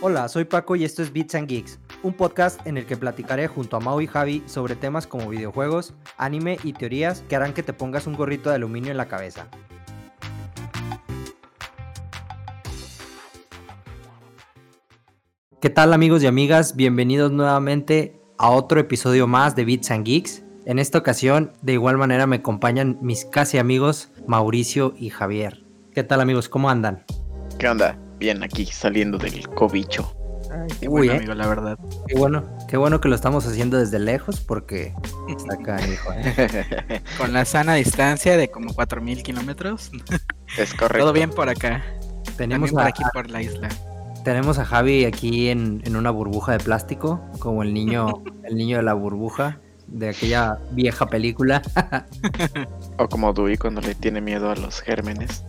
Hola, soy Paco y esto es Beats and Geeks, un podcast en el que platicaré junto a Mau y Javi sobre temas como videojuegos, anime y teorías que harán que te pongas un gorrito de aluminio en la cabeza. ¿Qué tal amigos y amigas? Bienvenidos nuevamente a otro episodio más de Beats and Geeks. En esta ocasión, de igual manera, me acompañan mis casi amigos Mauricio y Javier. ¿Qué tal amigos? ¿Cómo andan? ¿Qué onda? Bien aquí saliendo del cobicho. qué bueno, ¿eh? amigo, la verdad. Qué bueno, qué bueno que lo estamos haciendo desde lejos porque está acá, hijo. ¿eh? Con la sana distancia de como 4000 kilómetros. Es correcto. Todo bien por acá. Tenemos por aquí por la isla. Tenemos a Javi aquí en, en una burbuja de plástico, como el niño, el niño de la burbuja de aquella vieja película. o como Dewey cuando le tiene miedo a los gérmenes.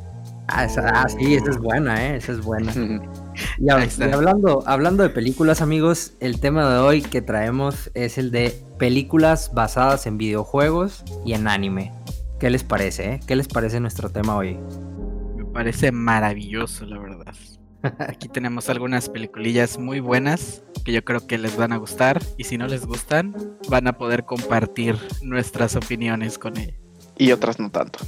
Ah, ah, sí, esa es buena, ¿eh? Esa es buena. y, hablando, hablando de películas, amigos, el tema de hoy que traemos es el de películas basadas en videojuegos y en anime. ¿Qué les parece, eh? ¿Qué les parece nuestro tema hoy? Me parece maravilloso, la verdad. Aquí tenemos algunas peliculillas muy buenas que yo creo que les van a gustar y si no les gustan, van a poder compartir nuestras opiniones con ella. Y otras no tanto.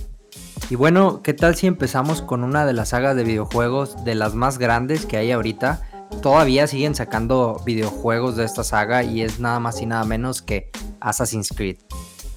Y bueno, ¿qué tal si empezamos con una de las sagas de videojuegos de las más grandes que hay ahorita? Todavía siguen sacando videojuegos de esta saga y es nada más y nada menos que Assassin's Creed.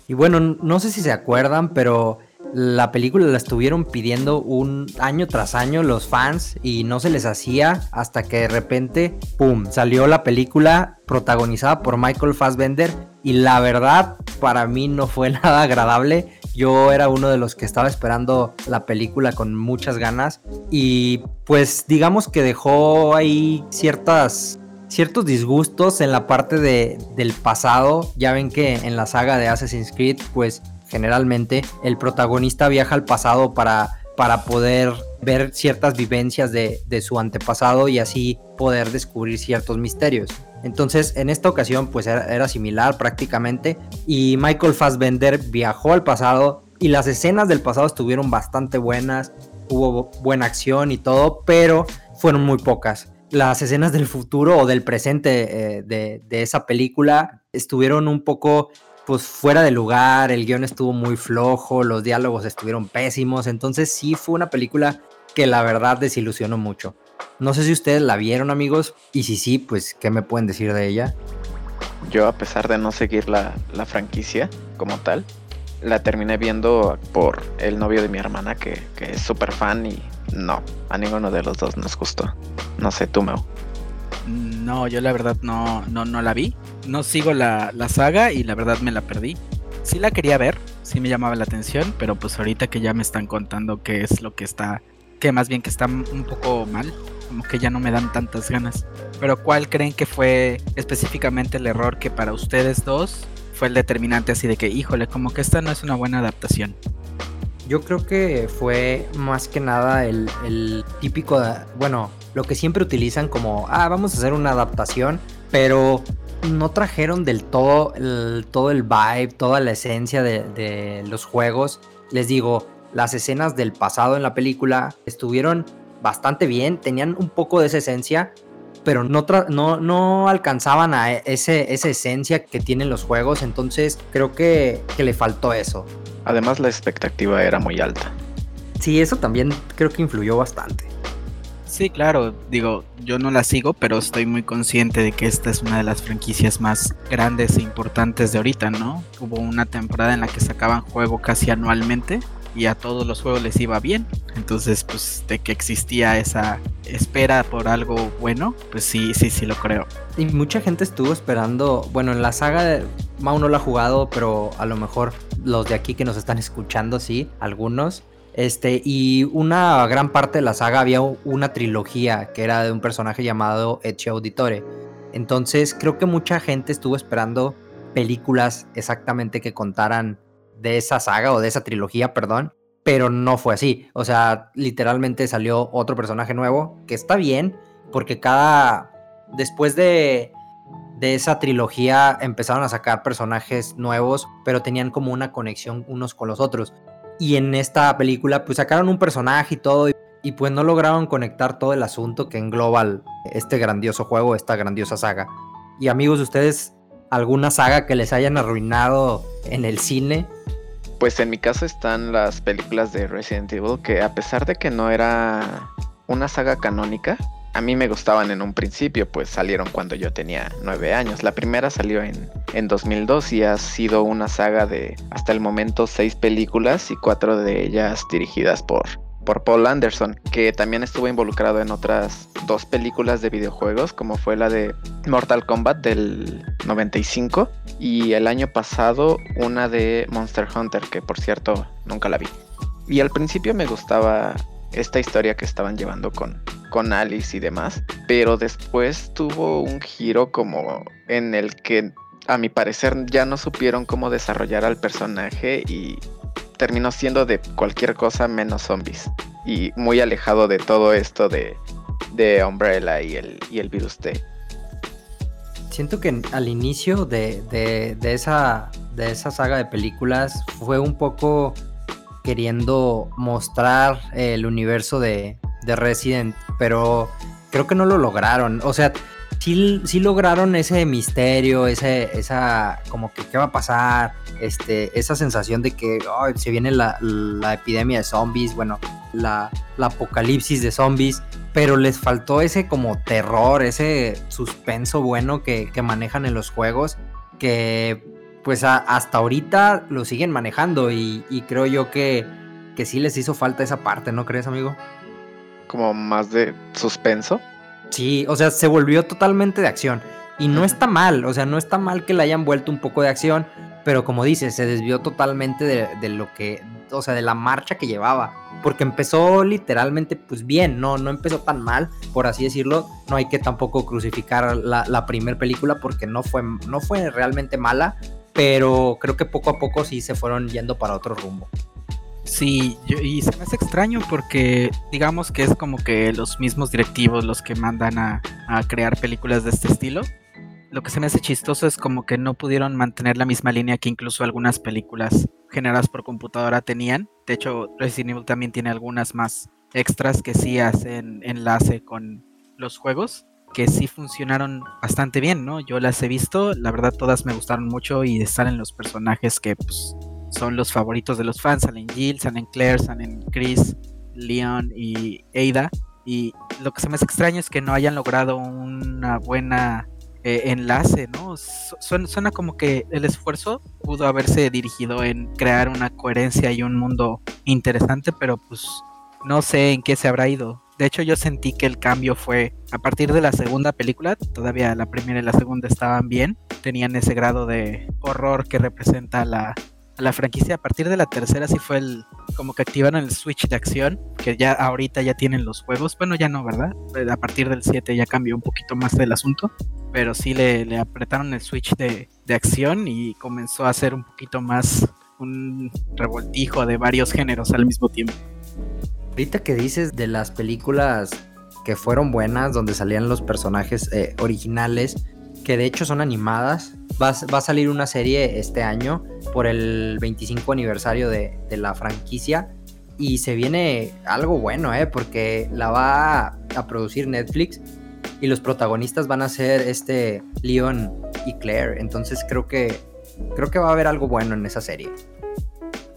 Y bueno, no sé si se acuerdan, pero la película la estuvieron pidiendo un año tras año los fans y no se les hacía hasta que de repente, ¡pum!, salió la película protagonizada por Michael Fassbender y la verdad para mí no fue nada agradable yo era uno de los que estaba esperando la película con muchas ganas y pues digamos que dejó ahí ciertas ciertos disgustos en la parte de, del pasado. Ya ven que en la saga de Assassin's Creed, pues generalmente el protagonista viaja al pasado para, para poder ver ciertas vivencias de, de su antepasado y así poder descubrir ciertos misterios. Entonces, en esta ocasión, pues era, similar prácticamente. Y Michael Fassbender viajó al pasado y las escenas del pasado estuvieron bastante buenas. Hubo buena acción y todo, pero fueron muy pocas. Las escenas del futuro o del presente eh, de, de esa película estuvieron un poco pues fuera de lugar, el guion estuvo muy flojo, los diálogos estuvieron pésimos, entonces sí fue una película que la verdad desilusionó mucho. No sé si ustedes la vieron, amigos, y si sí, pues, ¿qué me pueden decir de ella? Yo, a pesar de no seguir la, franquicia como tal, la terminé viendo por el novio de mi hermana, que, es súper fan, y no, a ninguno de los dos nos gustó. No sé, tú, Meo. No, yo la verdad no, no, no la vi. No sigo la, la saga y la verdad me la perdí. Sí la quería ver, sí me llamaba la atención, pero pues ahorita que ya me están contando qué es lo que está, que más bien que está un poco mal, como que ya no me dan tantas ganas. Pero ¿cuál creen que fue específicamente el error que para ustedes dos fue el determinante así de que, híjole, como que esta no es una buena adaptación? Yo creo que fue más que nada el, típico, bueno, lo que siempre utilizan como, ah, vamos a hacer una adaptación, pero no trajeron del todo el, todo el vibe, toda la esencia de, de los juegos. Les digo, las escenas del pasado en la película estuvieron bastante bien, tenían un poco de esa esencia, pero no, no, no alcanzaban a ese, esa esencia que tienen los juegos, entonces creo que, que le faltó eso. Además la expectativa era muy alta. Sí, eso también creo que influyó bastante. Sí, claro, digo, yo no la sigo, pero estoy muy consciente de que esta es una de las franquicias más grandes e importantes de ahorita, ¿no? Hubo una temporada en la que sacaban juego casi anualmente y a todos los juegos les iba bien. Entonces, pues de que existía esa espera por algo bueno, pues sí, sí, sí lo creo. Y mucha gente estuvo esperando, bueno, en la saga de Mau no la ha jugado, pero a lo mejor los de aquí que nos están escuchando, sí, algunos. Este, y una gran parte de la saga había una trilogía que era de un personaje llamado Ezio Auditore. Entonces, creo que mucha gente estuvo esperando películas exactamente que contaran de esa saga o de esa trilogía, perdón, pero no fue así. O sea, literalmente salió otro personaje nuevo, que está bien, porque cada... Después de, de esa trilogía empezaron a sacar personajes nuevos, pero tenían como una conexión unos con los otros. Y en esta película, pues sacaron un personaje y todo, y pues no lograron conectar todo el asunto que engloba este grandioso juego, esta grandiosa saga. Y amigos, ¿ustedes alguna saga que les hayan arruinado en el cine? Pues en mi caso están las películas de Resident Evil, que a pesar de que no era una saga canónica, a mí me gustaban en un principio, pues salieron cuando yo tenía nueve años. La primera salió en, en 2002 y ha sido una saga de hasta el momento seis películas y cuatro de ellas dirigidas por, por Paul Anderson, que también estuvo involucrado en otras dos películas de videojuegos, como fue la de Mortal Kombat del 95 y el año pasado una de Monster Hunter, que por cierto nunca la vi. Y al principio me gustaba esta historia que estaban llevando con, con Alice y demás, pero después tuvo un giro como en el que a mi parecer ya no supieron cómo desarrollar al personaje y terminó siendo de cualquier cosa menos zombies y muy alejado de todo esto de, de Umbrella y el, y el virus T. Siento que al inicio de, de, de, esa, de esa saga de películas fue un poco queriendo mostrar el universo de, de Resident, pero creo que no lo lograron. O sea, sí, sí lograron ese misterio, ese, esa, como que qué va a pasar, este, esa sensación de que se viene la, la, epidemia de zombies, bueno, la, apocalipsis de zombies, pero les faltó ese como terror, ese suspenso bueno que, que manejan en los juegos, que pues hasta ahorita lo siguen manejando y, creo yo que, que sí les hizo falta esa parte, ¿no crees, amigo? Como más de suspenso. Sí, o sea, se volvió totalmente de acción. Y no está mal, o sea, no está mal que le hayan vuelto un poco de acción, pero como dices, se desvió totalmente de, lo que, o sea, de la marcha que llevaba. Porque empezó literalmente, pues bien, no, no empezó tan mal, por así decirlo. No hay que tampoco crucificar la, la primera película porque no fue, no fue realmente mala, pero creo que poco a poco sí se fueron yendo para otro rumbo. Sí, y se me hace extraño porque digamos que es como que los mismos directivos los que mandan a, a, crear películas de este estilo. Lo que se me hace chistoso es como que no pudieron mantener la misma línea que incluso algunas películas generadas por computadora tenían. De hecho, Resident Evil también tiene algunas más extras que sí hacen enlace con los juegos que sí funcionaron bastante bien, ¿no? Yo las he visto, la verdad todas me gustaron mucho y salen los personajes que pues, son los favoritos de los fans, salen Jill, salen Claire, salen Chris, Leon y Ada. Y lo que se me hace extraño es que no hayan logrado una buena eh, enlace, ¿no? Suena, suena como que el esfuerzo pudo haberse dirigido en crear una coherencia y un mundo interesante, pero pues no sé en qué se habrá ido. De hecho, yo sentí que el cambio fue a partir de la segunda película. Todavía la primera y la segunda estaban bien. Tenían ese grado de horror que representa la, la franquicia. A partir de la tercera sí fue el como que activaron el switch de acción, que ya ahorita ya tienen los juegos. Bueno, ya no, ¿verdad? A partir del 7 ya cambió un poquito más el asunto. Pero sí le, le apretaron el switch de, de acción y comenzó a ser un poquito más un revoltijo de varios géneros al mismo tiempo. Ahorita que dices de las películas que fueron buenas, donde salían los personajes eh, originales, que de hecho son animadas, va, va, a salir una serie este año por el 25 aniversario de, de la franquicia. Y se viene algo bueno, ¿eh? Porque la va a producir Netflix y los protagonistas van a ser este Leon y Claire. Entonces creo que creo que va a haber algo bueno en esa serie.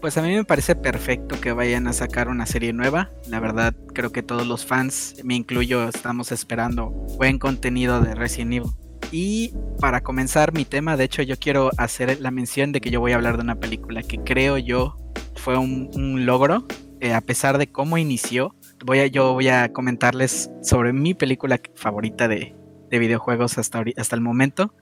Pues a mí me parece perfecto que vayan a sacar una serie nueva. La verdad, creo que todos los fans, me incluyo, estamos esperando buen contenido de Resident Evil. Y para comenzar mi tema, de hecho yo quiero hacer la mención de que yo voy a hablar de una película que creo yo fue un, logro, eh, a pesar de cómo inició. Voy a, yo voy a comentarles sobre mi película favorita de, de videojuegos hasta, hasta el momento,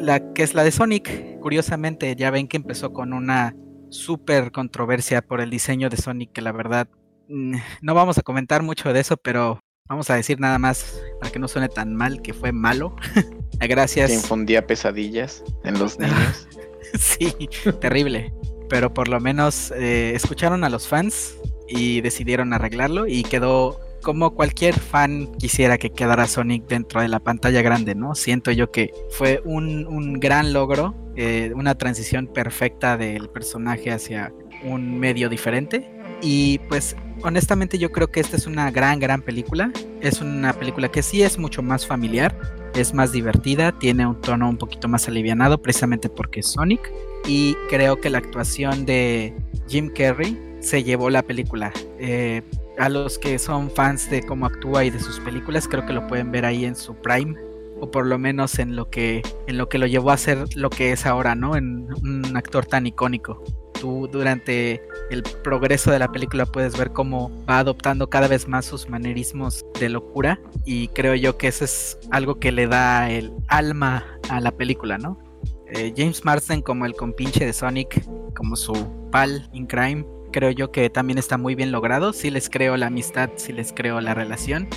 la, que es la de Sonic. Curiosamente, ya ven que empezó con una súper controversia por el diseño de Sonic, que la verdad mm, no vamos a comentar mucho de eso, pero vamos a decir nada más para que no suene tan mal que fue malo. Gracias. Que infundía pesadillas en los niños. sí, terrible. Pero por lo menos eh, escucharon a los fans y decidieron arreglarlo y quedó como cualquier fan quisiera que quedara Sonic dentro de la pantalla grande, ¿no? Siento yo que fue un, un gran logro, eh, una transición perfecta del personaje hacia un medio diferente. Y pues honestamente yo creo que esta es una gran, gran película. Es una película que sí es mucho más familiar, es más divertida, tiene un tono un poquito más alivianado precisamente porque es Sonic. Y creo que la actuación de Jim Carrey se llevó la película. Eh, a los que son fans de cómo actúa y de sus películas, creo que lo pueden ver ahí en su prime o por lo menos en lo que en lo que lo llevó a ser lo que es ahora, ¿no? En un actor tan icónico. Tú durante el progreso de la película puedes ver cómo va adoptando cada vez más sus manerismos de locura y creo yo que eso es algo que le da el alma a la película, ¿no? Eh, James Marsden como el compinche de Sonic, como su pal in crime, creo yo que también está muy bien logrado. Sí les creo la amistad, sí les creo la relación.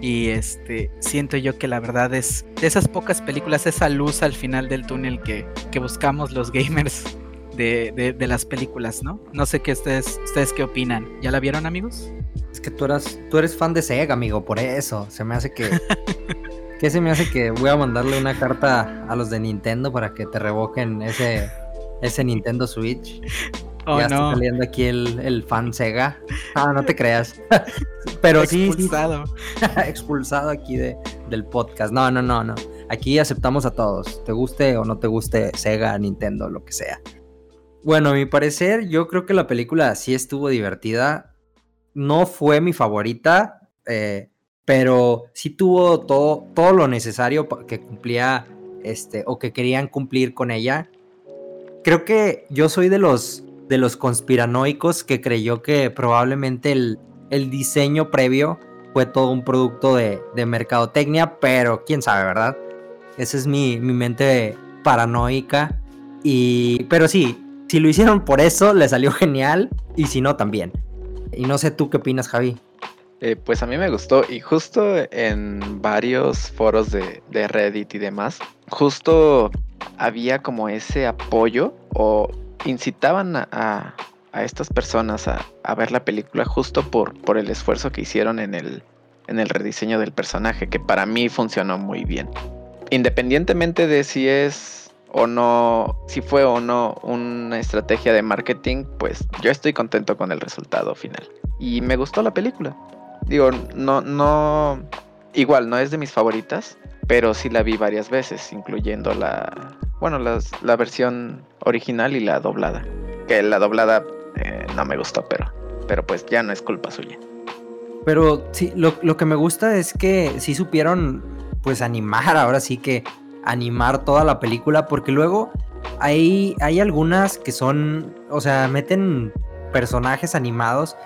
Y este siento yo que la verdad es de esas pocas películas, esa luz al final del túnel que, que buscamos los gamers de, las películas, ¿no? No sé qué ustedes, ustedes qué opinan. ¿Ya la vieron, amigos? Es que tú eras, tú eres fan de Sega, amigo, por eso. Se me hace que. ¿Qué se me hace que voy a mandarle una carta a los de Nintendo para que te revoquen ese, ese Nintendo Switch? Oh, ya está saliendo aquí el, el, fan Sega. Ah, no te creas. Pero sí. Expulsado. expulsado aquí de, del podcast. No, no, no, no. Aquí aceptamos a todos. Te guste o no te guste Sega, Nintendo, lo que sea. Bueno, a mi parecer, yo creo que la película sí estuvo divertida. No fue mi favorita, eh, pero sí tuvo todo, todo lo necesario que cumplía, este, o que querían cumplir con ella. Creo que yo soy de los, de los conspiranoicos que creyó que probablemente el, el diseño previo fue todo un producto de, de, mercadotecnia, pero quién sabe, ¿verdad? Esa es mi, mi mente paranoica. Y, pero sí, si lo hicieron por eso, le salió genial. Y si no, también. Y no sé tú qué opinas, Javi. Eh, pues a mí me gustó y justo en varios foros de, Reddit y demás, justo había como ese apoyo o incitaban a, estas personas a, ver la película justo por, por el esfuerzo que hicieron en el, en el rediseño del personaje, que para mí funcionó muy bien. Independientemente de si es o no, si fue o no una estrategia de marketing, pues yo estoy contento con el resultado final. Y me gustó la película. Digo, no, no, igual no es de mis favoritas, pero sí la vi varias veces, incluyendo la, bueno, la versión original y la doblada. Que la doblada eh, no me gustó, pero, pero pues ya no es culpa suya. Pero sí, lo, lo que me gusta es que sí supieron pues animar ahora sí que animar toda la película, porque luego hay, hay algunas que son, o sea, meten personajes animados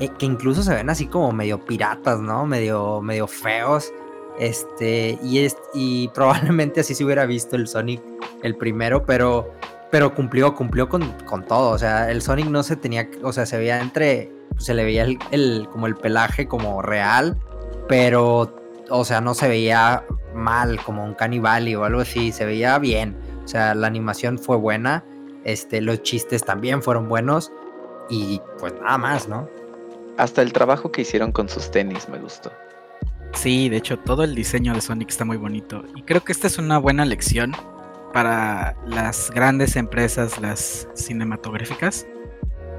eh, que incluso se ven así como medio piratas, ¿no? Medio, medio feos. Este, y, y probablemente así se hubiera visto el Sonic el primero, pero, pero cumplió, cumplió con, con todo. O sea, el Sonic no se tenía, o sea, se veía entre, se le veía el, como el pelaje como real, pero, o sea, no se veía mal, como un canibal o algo así, se veía bien. O sea, la animación fue buena, este, los chistes también fueron buenos y pues nada más, ¿no? Hasta el trabajo que hicieron con sus tenis me gustó. Sí, de hecho todo el diseño de Sonic está muy bonito y creo que esta es una buena lección para las grandes empresas, las cinematográficas,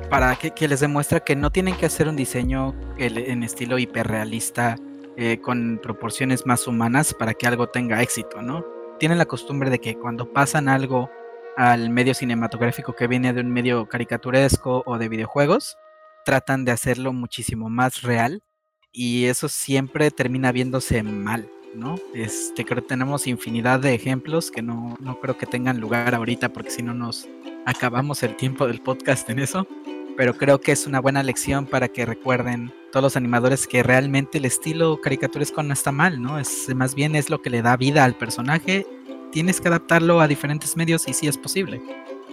para que, que les demuestra que no tienen que hacer un diseño en estilo hiperrealista eh, con proporciones más humanas para que algo tenga éxito, ¿no? Tienen la costumbre de que cuando pasan algo al medio cinematográfico que viene de un medio caricaturesco o de videojuegos, tratan de hacerlo muchísimo más real y eso siempre termina viéndose mal, ¿no? Este, creo que tenemos infinidad de ejemplos que no, no creo que tengan lugar ahorita porque si no nos acabamos el tiempo del podcast en eso, pero creo que es una buena lección para que recuerden todos los animadores que realmente el estilo caricaturesco no está mal, ¿no? Es más bien es lo que le da vida al personaje. Tienes que adaptarlo a diferentes medios y sí es posible.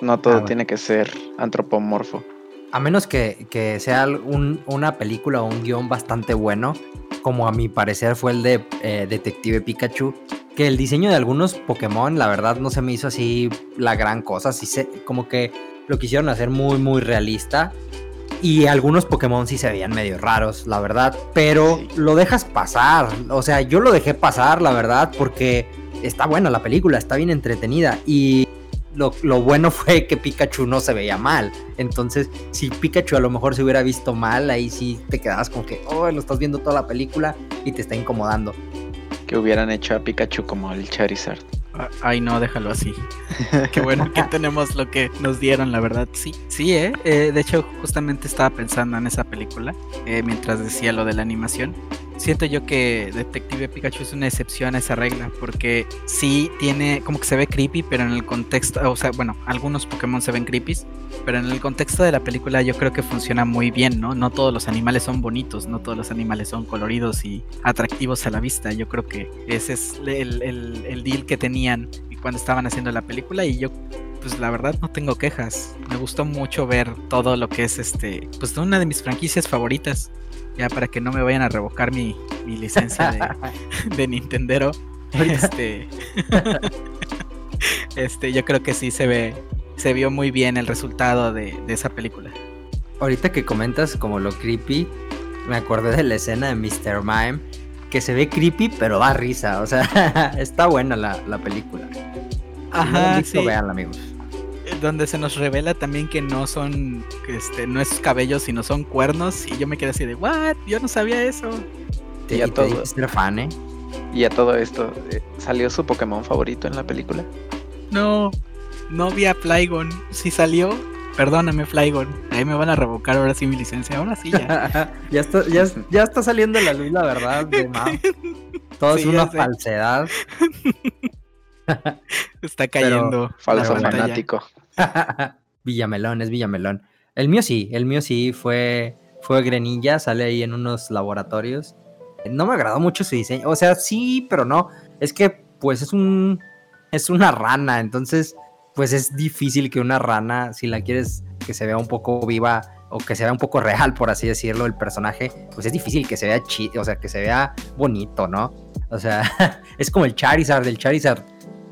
No todo ah, tiene que ser antropomorfo. A menos que, sea una película o un guion bastante bueno, como a mi parecer fue el de eh, Detective Pikachu, que el diseño de algunos Pokémon, la verdad, no se me hizo así la gran cosa, así se, como que lo quisieron hacer muy, muy realista. Y algunos Pokémon sí se veían medio raros, la verdad. Pero lo dejas pasar. O sea, yo lo dejé pasar, la verdad, porque está buena la película, está bien entretenida. Y lo, lo, bueno fue que Pikachu no se veía mal. Entonces, si Pikachu a lo mejor se hubiera visto mal, ahí sí te quedabas como que, oh, lo estás viendo toda la película y te está incomodando. Que hubieran hecho a Pikachu como el Charizard. Ah, ay, no, déjalo así. Qué bueno que tenemos lo que nos dieron, la verdad. Sí, sí, ¿eh? eh de hecho, justamente estaba pensando en esa película eh, mientras decía lo de la animación siento yo que Detective Pikachu es una excepción a esa regla, porque sí tiene, como que se ve creepy, pero en el contexto, o sea, bueno, algunos Pokémon se ven creepy, pero en el contexto de la película yo creo que funciona muy bien, ¿no? No todos los animales son bonitos, no todos los animales son coloridos y atractivos a la vista. Yo creo que ese es el, el deal que tenían cuando estaban haciendo la película y yo pues la verdad no tengo quejas. Me gustó mucho ver todo lo que es este, pues una de mis franquicias favoritas ya para que no me vayan a revocar mi, licencia de, de Nintendero. Este, este, yo creo que sí se ve, se vio muy bien el resultado de, esa película. Ahorita que comentas como lo creepy, me acordé de la escena de Mr. Mime, que se ve creepy pero da risa, o sea, está buena la, película. Ajá, sí. Vean, amigos donde se nos revela también que no son, este, no es cabello, sino son cuernos. Y yo me quedé así de, ¿what? Yo no sabía eso. y a todo, fan, ¿eh? Y a todo esto, eh, ¿salió su Pokémon favorito en la película? No, no vi a Flygon. Si salió, perdóname Flygon. Ahí me van a revocar ahora sí mi licencia. Ahora sí ya. ya, está, ya, está saliendo la luz, la verdad, de Todo es una falsedad. Está cayendo. falso fanático. Villamelón, es Villamelón. El mío sí, el mío sí fue, fue Grenilla, sale ahí en unos laboratorios. No me agradó mucho su diseño. O sea, sí, pero no. Es que, pues, es un. Es una rana. Entonces, pues es difícil que una rana, si la quieres que se vea un poco viva o que se vea un poco real, por así decirlo, el personaje, pues es difícil que se vea chido, o sea, que se vea bonito, ¿no? O sea, es como el Charizard, el Charizard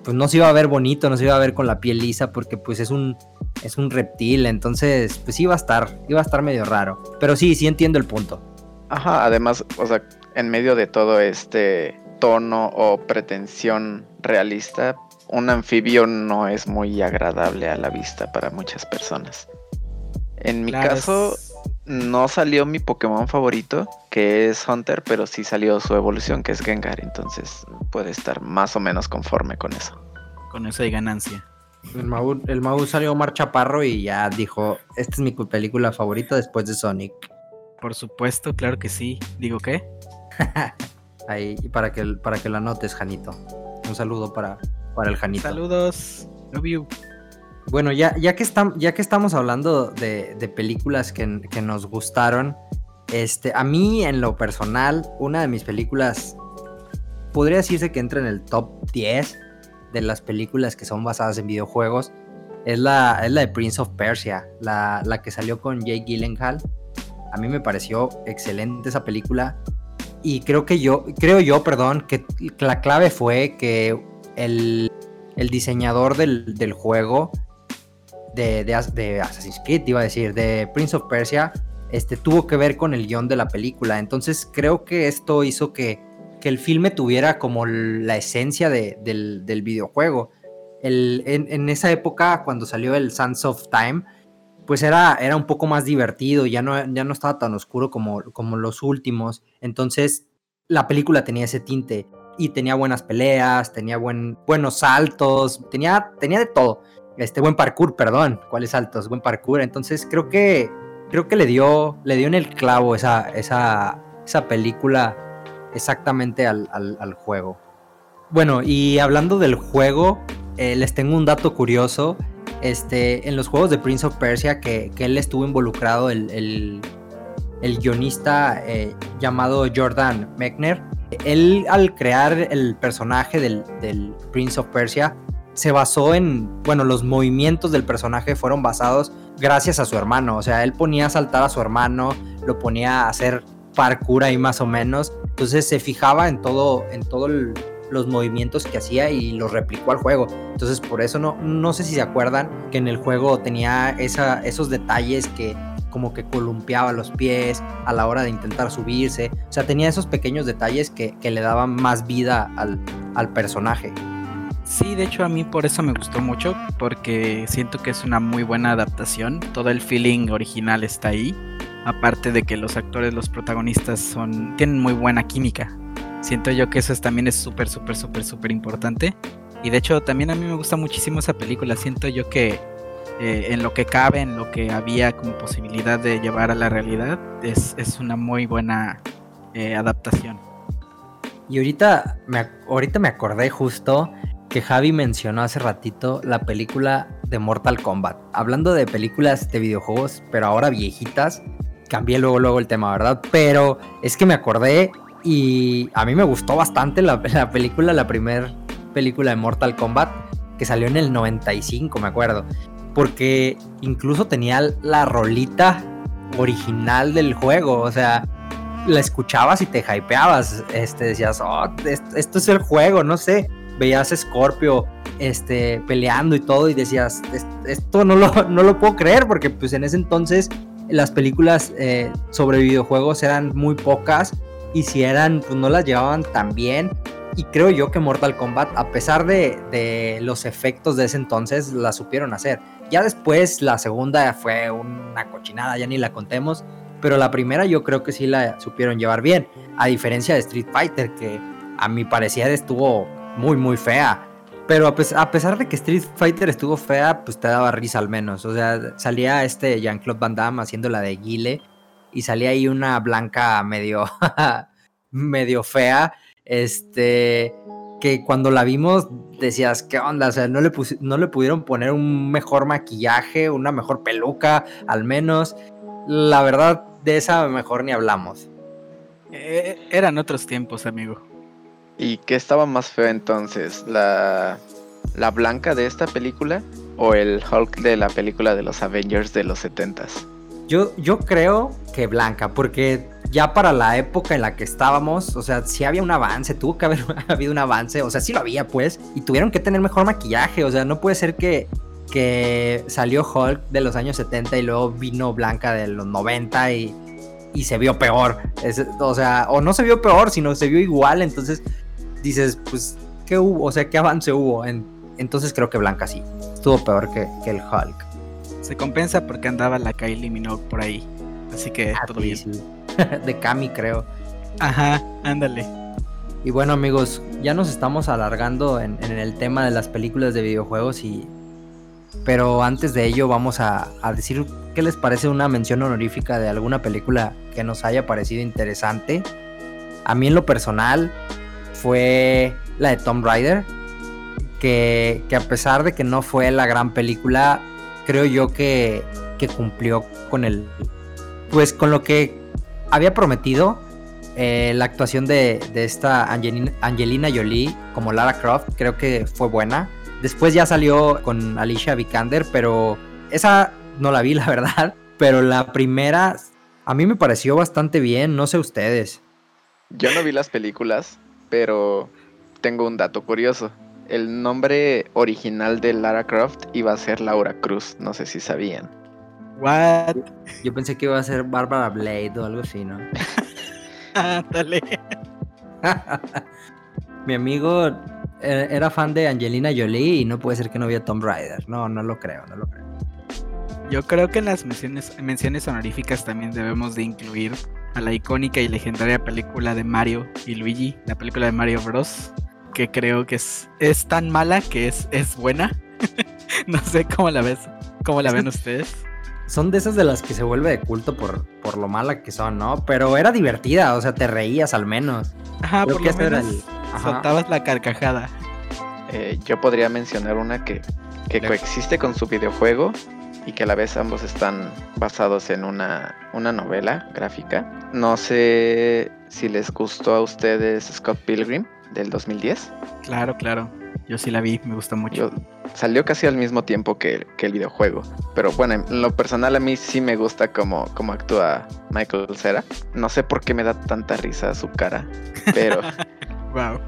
pues no se iba a ver bonito, no se iba a ver con la piel lisa porque pues es un es un reptil, entonces pues iba a estar, iba a estar medio raro. Pero sí, sí entiendo el punto. Ajá, además, o sea, en medio de todo este tono o pretensión realista, un anfibio no es muy agradable a la vista para muchas personas. En mi caso, no salió mi Pokémon favorito, que es Hunter, pero sí salió su evolución, que es Gengar. Entonces puede estar más o menos conforme con eso. Con eso hay ganancia. El Mau, el salió Omar Chaparro y ya dijo, esta es mi película favorita después de Sonic. Por supuesto, claro que sí. ¿Digo qué? Ahí, para que, para que lo anotes, Janito. Un saludo para, para el Janito. Saludos. Love you. Bueno, ya, ya, que, ya que estamos hablando de, películas que, nos gustaron, este, a mí en lo personal, una de mis películas, podría decirse que entra en el top 10 de las películas que son basadas en videojuegos, es la, es la de Prince of Persia, la, la que salió con Jake Gyllenhaal. A mí me pareció excelente esa película y creo que yo, creo yo, perdón, que la clave fue que el, el diseñador del, del, juego de, de, Assassin's Creed, iba a decir, de Prince of Persia, este, tuvo que ver con el guion de la película. Entonces creo que esto hizo que, que el filme tuviera como la esencia del, videojuego. en, esa época, cuando salió el Sands of Time, pues era, era un poco más divertido, ya no, ya no estaba tan oscuro como, como los últimos. Entonces la película tenía ese tinte y tenía buenas peleas, tenía buen, buenos saltos, tenía, tenía de todo este buen parkour, perdón, cuáles altos, buen parkour. Entonces creo que creo que le dio le dio en el clavo esa esa, esa película exactamente al, juego. Bueno, y hablando del juego, eh, les tengo un dato curioso. Este, en los juegos de Prince of Persia, que, él estuvo involucrado, el, el, guionista eh, llamado Jordan Mechner, él al crear el personaje del, del Prince of Persia, se basó en, bueno, los movimientos del personaje fueron basados gracias a su hermano, o sea, él ponía a saltar a su hermano, lo ponía a hacer parkour ahí más o menos, entonces se fijaba en todo, en todos los movimientos que hacía y los replicó al juego, entonces por eso no, no sé si se acuerdan que en el juego tenía esos detalles que como que columpiaba los pies a la hora de intentar subirse, o sea, tenía esos pequeños detalles que, le daban más vida al personaje. Sí, de hecho a mí por eso me gustó mucho, porque siento que es una muy buena adaptación, todo el feeling original está ahí, aparte de que los actores, los protagonistas son tienen muy buena química. Siento yo que eso también es súper, súper, súper, súper importante. Y de hecho también a mí me gusta muchísimo esa película, siento yo que eh, en lo que cabe, en lo que había como posibilidad de llevar a la realidad, es, es una muy buena eh, adaptación. Y ahorita me, ahorita me acordé justo que Javi mencionó hace ratito la película de Mortal Kombat. Hablando de películas de videojuegos, pero ahora viejitas, cambié luego, luego el tema, ¿verdad? Pero es que me acordé y a mí me gustó bastante la, la película, la primera película de Mortal Kombat, que salió en el 95, me acuerdo. Porque incluso tenía la rolita original del juego, o sea, la escuchabas y te hypeabas, este, decías, oh, esto, es el juego, no sé, veías Scorpio este, peleando y todo y decías, esto no lo, no lo puedo creer porque pues en ese entonces las películas eh, sobre videojuegos eran muy pocas y si eran, pues no las llevaban tan bien. Y creo yo que Mortal Kombat, a pesar de, de los efectos de ese entonces, la supieron hacer. Ya después la segunda fue una cochinada, ya ni la contemos pero la primera yo creo que sí la supieron llevar bien, a diferencia de Street Fighter, que a mi parecer estuvo muy, muy fea. Pero a, pesar de que Street Fighter estuvo fea, pues te daba risa al menos. O sea, salía este Jean-Claude Van Damme haciendo la de Guile y salía ahí una blanca medio, medio fea. Este, que cuando la vimos decías, ¿qué onda? O sea, no le, no le pudieron poner un mejor maquillaje, una mejor peluca, al menos. La verdad, de esa mejor ni hablamos. Eh, eran otros tiempos, amigo. ¿Y qué estaba más feo entonces? ¿La, ¿La blanca de esta película o el Hulk de la película de los Avengers de los 70s? Yo, yo creo que blanca, porque ya para la época en la que estábamos, o sea, sí había un avance, tuvo que haber habido un avance, o sea, sí lo había pues, y tuvieron que tener mejor maquillaje, o sea, no puede ser que que salió Hulk de los años 70 y luego vino Blanca de los 90 y, y se vio peor. o sea, o no se vio peor, sino se vio igual. Entonces dices, pues, ¿qué hubo? O sea, ¿qué avance hubo? entonces creo que Blanca sí. Estuvo peor que, el Hulk. Se compensa porque andaba la Kylie Minogue por ahí. Así que ah, todo bien. de Cami, creo. Ajá, ándale. Y bueno amigos, ya nos estamos alargando en, en, el tema de las películas de videojuegos y pero antes de ello vamos a, decir qué les parece una mención honorífica de alguna película que nos haya parecido interesante. A mí en lo personal fue la de Tomb Raider, que, a pesar de que no fue la gran película, creo yo que, cumplió con el, pues con lo que había prometido. Eh, la actuación de, esta Angelina, Angelina Jolie como Lara Croft creo que fue buena Después ya salió con Alicia Vikander, pero esa no la vi, la verdad. Pero la primera a mí me pareció bastante bien, no sé ustedes. Yo no vi las películas, pero tengo un dato curioso. El nombre original de Lara Croft iba a ser Laura Cruz, no sé si sabían. What? Yo pensé que iba a ser Barbara Blade o algo así, ¿no? Dale. Mi amigo eh, era fan de Angelina Jolie y no puede ser que no vea Tomb Raider. No, no lo creo, no lo creo. Yo creo que en las menciones, menciones honoríficas también debemos de incluir a la icónica y legendaria película de Mario y Luigi, la película de Mario Bros, que creo que es, es tan mala que es, es buena. no sé cómo la ves, cómo la ven ustedes. Son de esas de las que se vuelve de culto por, por lo mala que son, ¿no? Pero era divertida, o sea, te reías al menos. Ajá, por lo menos soltabas la carcajada. Eh, yo podría mencionar una que, que coexiste con su videojuego y que a la vez ambos están basados en una, una novela gráfica. No sé si les gustó a ustedes Scott Pilgrim del 2010. Claro, claro. Yo sí la vi, me gustó mucho. salió casi al mismo tiempo que, el videojuego. Pero bueno, en lo personal a mí sí me gusta cómo, cómo actúa Michael Cera. No sé por qué me da tanta risa su cara, pero Wow.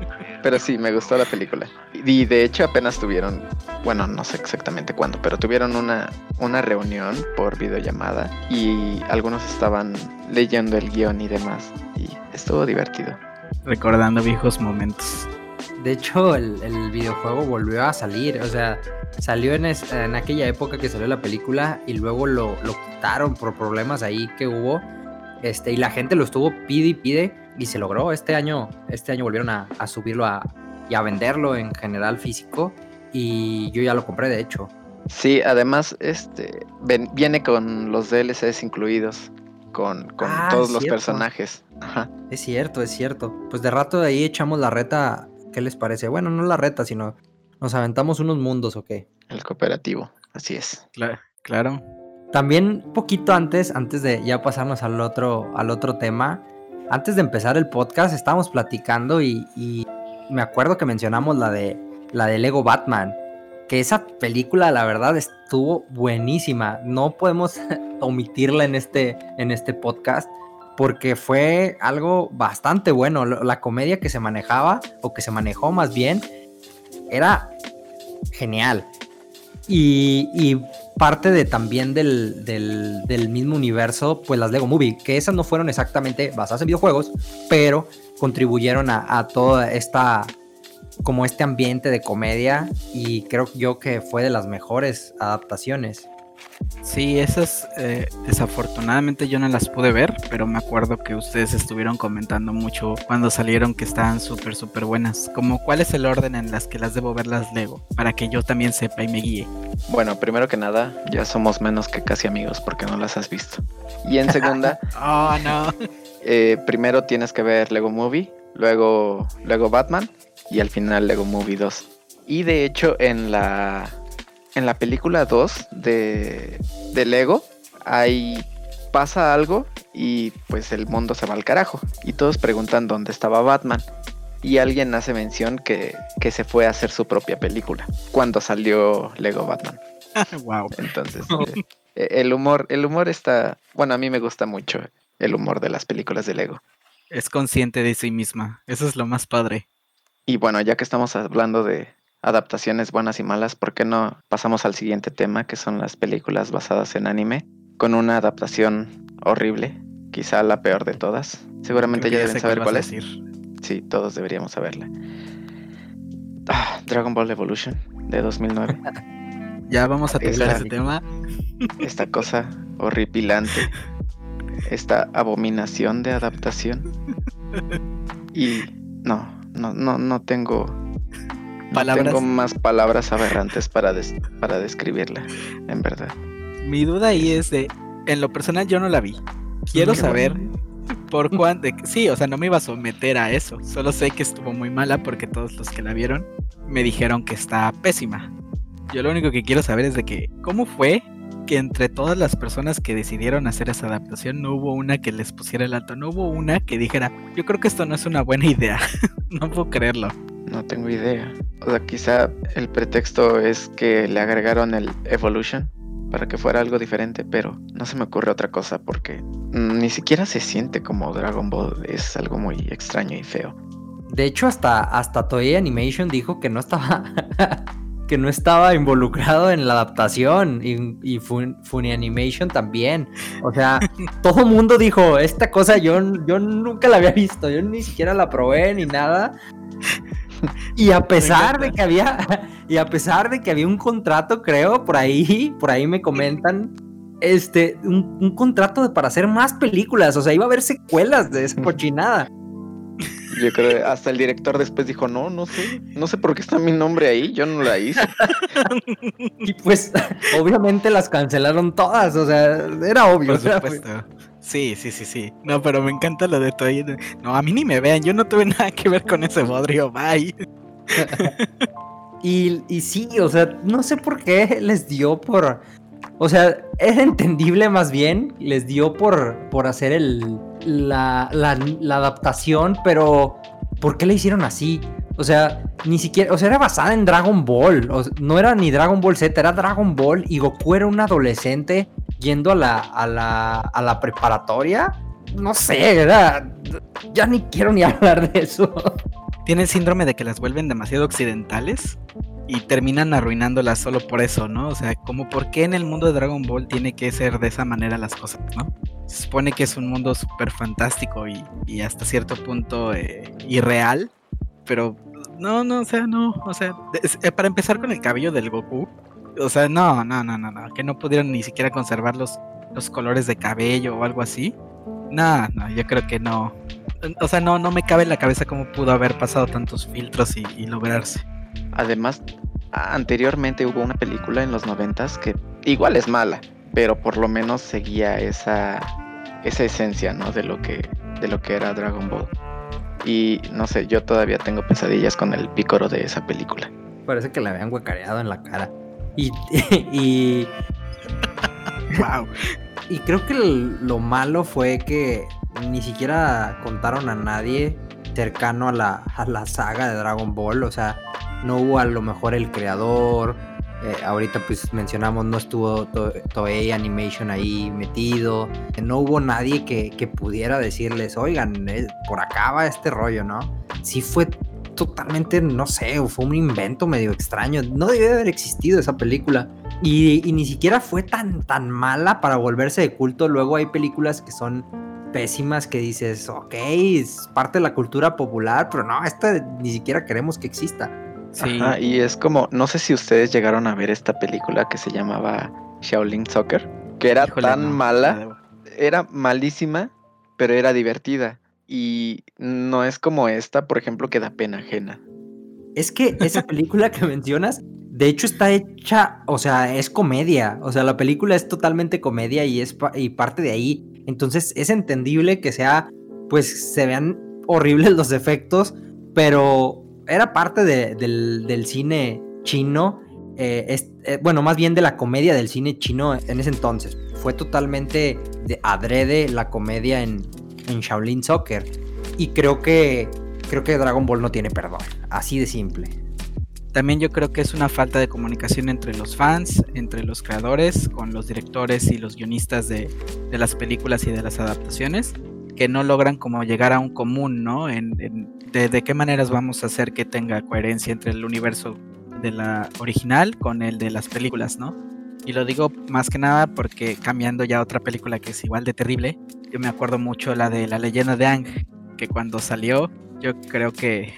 Pero sí, me gustó la película. Y de hecho apenas tuvieron, bueno, no sé exactamente cuándo, pero tuvieron una, una reunión por videollamada y algunos estaban leyendo el guion y demás. Y estuvo divertido. Recordando viejos momentos. de hecho, el, el videojuego volvió a salir. O sea, salió en, es- en aquella época que salió la película y luego lo, lo quitaron por problemas ahí que hubo. Este, y la gente lo estuvo pide y pide y se logró. Este año, este año volvieron a, a subirlo a, y a venderlo en general físico. Y yo ya lo compré, de hecho. Sí, además, este ven- viene con los DLCs incluidos, con, con Ah, todos los cierto. personajes. Ajá. Es cierto, es cierto. Pues de rato de ahí echamos la reta. ¿Qué les parece? Bueno, no la reta, sino nos aventamos unos mundos, ¿o qué? El cooperativo, así es. Cla- claro. También poquito antes, antes de ya pasarnos al otro, al otro tema, antes de empezar el podcast estábamos platicando y, me acuerdo que mencionamos la de la de Lego Batman, que esa película la verdad estuvo buenísima. No podemos omitirla en este, en este podcast porque fue algo bastante bueno. La comedia que se manejaba o que se manejó más bien era genial. Y, y parte de también del, del, del mismo universo, pues las Lego Movie, que esas no fueron exactamente basadas en videojuegos, pero contribuyeron a, a toda esta, como este ambiente de comedia y creo yo que fue de las mejores adaptaciones. Sí, esas eh, desafortunadamente yo no las pude ver, pero me acuerdo que ustedes estuvieron comentando mucho cuando salieron que estaban súper, súper buenas. Como cuál es el orden en las que las debo ver las Lego, para que yo también sepa y me guíe. Bueno, primero que nada, ya somos menos que casi amigos porque no las has visto. Y en segunda, Oh, no. eh, primero tienes que ver Lego Movie, luego Lego Batman y al final Lego Movie 2. Y de hecho en la en la película 2 de, de Lego hay pasa algo y pues el mundo se va al carajo y todos preguntan dónde estaba Batman y alguien hace mención que, que se fue a hacer su propia película cuando salió Lego Batman. wow. Entonces, eh, el humor, el humor está, bueno, a mí me gusta mucho el humor de las películas de Lego. Es consciente de sí misma. Eso es lo más padre. Y bueno, ya que estamos hablando de adaptaciones buenas y malas, ¿por qué no pasamos al siguiente tema, que son las películas basadas en anime, con una adaptación horrible, quizá la peor de todas? Seguramente ya deben saber cuál es. decir. Sí, todos deberíamos saberla. Ah, Dragon Ball Evolution de 2009. Ya vamos a tocar ese tema. esta cosa horripilante, esta abominación de adaptación. Y no, no, no, no tengo, no tengo más palabras aberrantes para, des- para describirla, en verdad. Mi duda ahí es de, en lo personal yo no la vi. Quiero Qué saber bueno. por cuánto... Sí, o sea, no me iba a someter a eso. Solo sé que estuvo muy mala porque todos los que la vieron me dijeron que está pésima. Yo lo único que quiero saber es de que, ¿cómo fue que entre todas las personas que decidieron hacer esa adaptación no hubo una que les pusiera el alto? No hubo una que dijera, yo creo que esto no es una buena idea. no puedo creerlo. No tengo idea. O sea, quizá el pretexto es que le agregaron el Evolution para que fuera algo diferente, pero no se me ocurre otra cosa porque ni siquiera se siente como Dragon Ball. Es algo muy extraño y feo. De hecho, hasta, hasta Toei Animation dijo que no estaba. que no estaba involucrado en la adaptación. Y, y Fun- Funny Animation también. O sea, todo mundo dijo, esta cosa yo, yo nunca la había visto. Yo ni siquiera la probé ni nada. Y a pesar de que había. Y a pesar de que había un contrato, creo, por ahí, por ahí me comentan. Este, un, un contrato de, para hacer más películas. O sea, iba a haber secuelas de esa cochinada. Yo creo que hasta el director después dijo, no, no sé, no sé por qué está mi nombre ahí, yo no la hice. Y pues, obviamente las cancelaron todas, o sea, era obvio. Por o sea, supuesto. Sí, sí, sí, sí. No, pero me encanta lo de Toei. No, a mí ni me vean. Yo no tuve nada que ver con ese bodrio. Bye. Y, y sí, o sea, no sé por qué les dio por. O sea, es entendible más bien, les dio por, por hacer el, la, la, la adaptación, pero ¿por qué le hicieron así? O sea, ni siquiera, o sea, era basada en Dragon Ball, no era ni Dragon Ball Z, era Dragon Ball y Goku era un adolescente yendo a la, a la, a la preparatoria. No sé, era, ya ni quiero ni hablar de eso. Tiene el síndrome de que las vuelven demasiado occidentales y terminan arruinándolas solo por eso, ¿no? O sea, como por qué en el mundo de Dragon Ball tiene que ser de esa manera las cosas, ¿no? Se supone que es un mundo súper fantástico y, y hasta cierto punto eh, irreal, pero No, no, o sea, no. O sea, eh, para empezar con el cabello del Goku. O sea, no, no, no, no, no. Que no pudieron ni siquiera conservar los, los colores de cabello o algo así. No, no, yo creo que no. O sea, no, no me cabe en la cabeza cómo pudo haber pasado tantos filtros y, y lograrse. Además, anteriormente hubo una película en los noventas que igual es mala, pero por lo menos seguía esa, esa esencia, ¿no? De lo que, de lo que era Dragon Ball. Y no sé, yo todavía tengo pesadillas con el pícoro de esa película. Parece que la habían huecareado en la cara. Y. y... wow. Y creo que lo malo fue que ni siquiera contaron a nadie cercano a la, a la saga de Dragon Ball. O sea, no hubo a lo mejor el creador. Eh, ahorita pues mencionamos, no estuvo Toei Animation ahí metido. No hubo nadie que, que pudiera decirles, oigan, eh, por acá va este rollo, ¿no? Sí fue totalmente, no sé, fue un invento medio extraño. No debió haber existido esa película. Y, y, ni siquiera fue tan, tan mala para volverse de culto. Luego hay películas que son pésimas que dices, ok, es parte de la cultura popular, pero no, esta ni siquiera queremos que exista. Sí. y es como, no sé si ustedes llegaron a ver esta película que se llamaba Shaolin Soccer, que era tan mala, era malísima, pero era divertida. Y no es como esta, por ejemplo, que da pena ajena. Es que esa película que mencionas, de hecho está hecha, o sea, es comedia. O sea, la película es totalmente comedia y es y parte de ahí. Entonces es entendible que sea, pues se vean horribles los efectos, pero era parte del, cine chino, eh, eh, bueno, más bien de la comedia del cine chino en ese entonces. Fue totalmente de adrede la comedia en, en Shaolin Soccer. Y creo que, creo que Dragon Ball no tiene perdón, así de simple. También yo creo que es una falta de comunicación entre los fans, entre los creadores, con los directores y los guionistas de, de las películas y de las adaptaciones que no logran como llegar a un común, ¿no? En, de, qué maneras vamos a hacer que tenga coherencia entre el universo de la original con el de las películas, ¿no? Y lo digo más que nada porque cambiando ya otra película que es igual de terrible, yo me acuerdo mucho la de la leyenda de Ang, que cuando salió yo creo que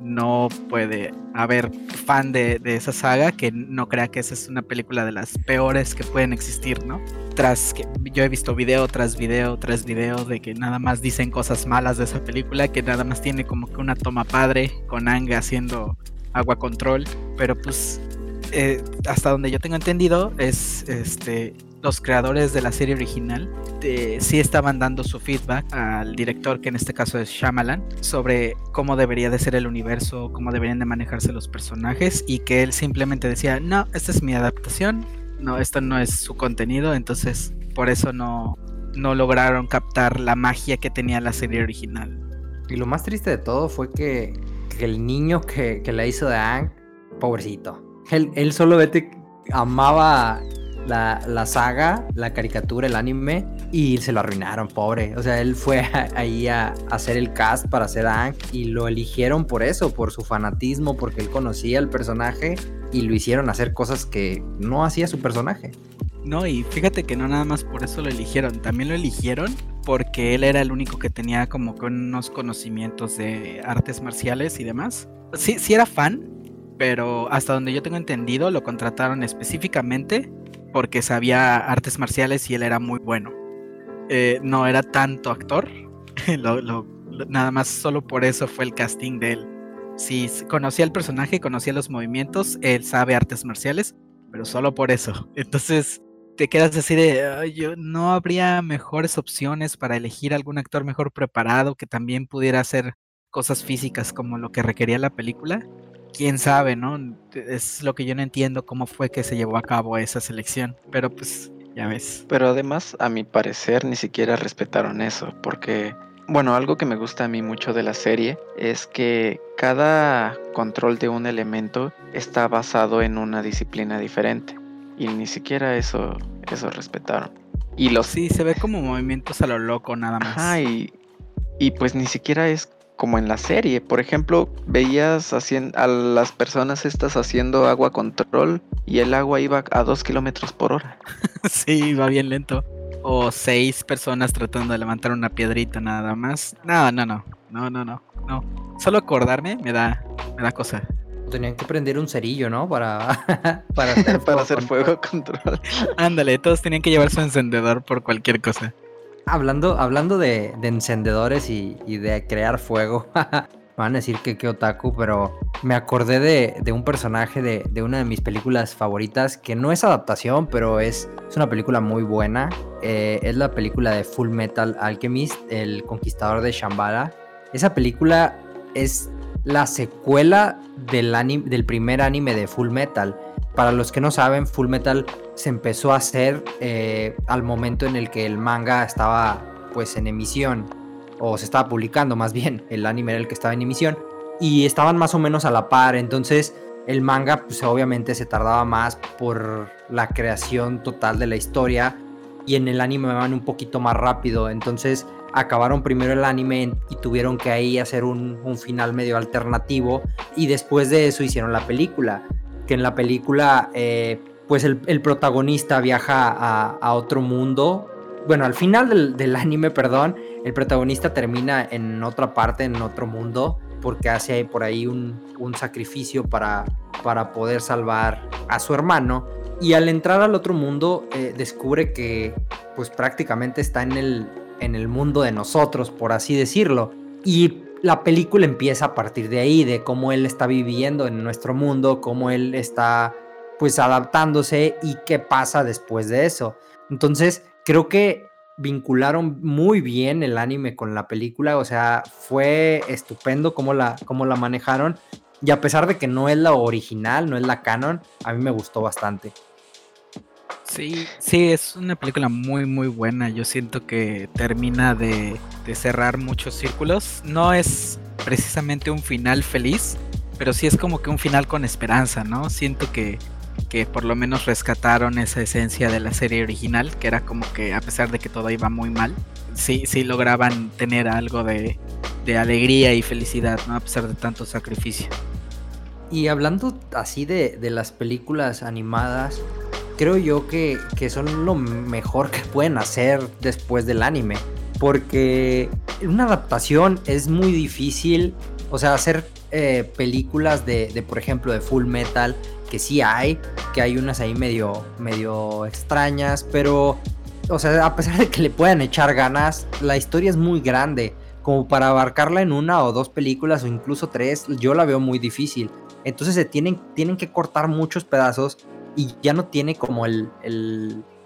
no puede haber fan de, esa saga que no crea que esa es una película de las peores que pueden existir, ¿no? Tras que yo he visto video tras video tras video de que nada más dicen cosas malas de esa película, que nada más tiene como que una toma padre con Anga haciendo agua control, pero pues eh, hasta donde yo tengo entendido es este los creadores de la serie original sí estaban dando su feedback al director, que en este caso es Shyamalan, sobre cómo debería de ser el universo, cómo deberían de manejarse los personajes y que él simplemente decía, no, esta es mi adaptación, no, esto no es su contenido, entonces por eso no, no lograron captar la magia que tenía la serie original. Y lo más triste de todo fue que, el niño que, que, la hizo de Ang, pobrecito, él, él solo vete, amaba la, saga, la caricatura, el anime, y se lo arruinaron, pobre. O sea, él fue ahí a, hacer el cast para hacer Ang y lo eligieron por eso, por su fanatismo, porque él conocía el personaje y lo hicieron hacer cosas que no hacía su personaje. No, y fíjate que no nada más por eso lo eligieron, también lo eligieron porque él era el único que tenía como unos conocimientos de artes marciales y demás. Sí, sí era fan, pero hasta donde yo tengo entendido lo contrataron específicamente porque sabía artes marciales y él era muy bueno. Eh, no era tanto actor, nada más solo por eso fue el casting de él. Si conocía el personaje, conocía los movimientos, él sabe artes marciales, pero solo por eso. Entonces te quedas así de, yo, no habría mejores opciones para elegir algún actor mejor preparado que también pudiera hacer cosas físicas como lo que requería la película quién sabe, ¿no? Es lo que yo no entiendo cómo fue que se llevó a cabo esa selección, pero pues ya ves. Pero además, a mi parecer, ni siquiera respetaron eso, porque, bueno, algo que me gusta a mí mucho de la serie es que cada control de un elemento está basado en una disciplina diferente, y ni siquiera eso, eso respetaron. Y los... Sí, se ve como movimientos a lo loco nada más. Ajá, y, y pues ni siquiera es como en la serie. Por ejemplo, veías a las personas estas haciendo agua control y el agua iba a dos kilómetros por hora. sí, iba bien lento. O seis personas tratando de levantar una piedrita nada más. No, no, no. No, no, no. No. solo acordarme me da, me da cosa. Tenían que prender un cerillo, ¿no? Para, para hacer, para hacer fuego control. Ándale, todos tenían que llevar su encendedor por cualquier cosa. Hablando, hablando de, encendedores y, de crear fuego, van a decir que qué otaku, pero me acordé de, un personaje de, una de mis películas favoritas, que no es adaptación, pero es, es una película muy buena. Eh, es la película de Full Metal Alchemist, El Conquistador de Shambhala. Esa película es la secuela del, del primer anime de Full Metal. Para los que no saben, Full Metal se empezó a hacer eh, al momento en el que el manga estaba pues en emisión o se estaba publicando más bien, el anime era el que estaba en emisión y estaban más o menos a la par, entonces el manga pues obviamente se tardaba más por la creación total de la historia y en el anime van un poquito más rápido, entonces acabaron primero el anime y tuvieron que ahí hacer un, final medio alternativo y después de eso hicieron la película, que en la película eh, pues el, protagonista viaja a, otro mundo. Bueno, al final del, anime, perdón, el protagonista termina en otra parte, en otro mundo, porque hace por ahí un, sacrificio para, para poder salvar a su hermano. Y al entrar al otro mundo, eh, descubre que pues prácticamente está en el, en el mundo de nosotros, por así decirlo. Y la película empieza a partir de ahí, de cómo él está viviendo en nuestro mundo, cómo él está pues adaptándose y qué pasa después de eso. Entonces, creo que vincularon muy bien el anime con la película, o sea, fue estupendo cómo la, cómo la manejaron y a pesar de que no es la original, no es la canon, a mí me gustó bastante. Sí, sí, es una película muy, muy buena. Yo siento que termina de, cerrar muchos círculos. No es precisamente un final feliz, pero sí es como que un final con esperanza, ¿no? Siento que, que por lo menos rescataron esa esencia de la serie original, que era como que a pesar de que todo iba muy mal, sí, sí lograban tener algo de, de alegría y felicidad, ¿no? A pesar de tanto sacrificio. Y hablando así de, de las películas animadas, creo yo que, son lo mejor que pueden hacer después del anime. Porque una adaptación es muy difícil. O sea, hacer eh, películas de, por ejemplo, de Full Metal, que sí hay, que hay unas ahí medio, medio extrañas, pero, o sea, a pesar de que le puedan echar ganas, la historia es muy grande. Como para abarcarla en una o dos películas o incluso tres, yo la veo muy difícil. Entonces se tienen, tienen que cortar muchos pedazos y ya no tiene como el,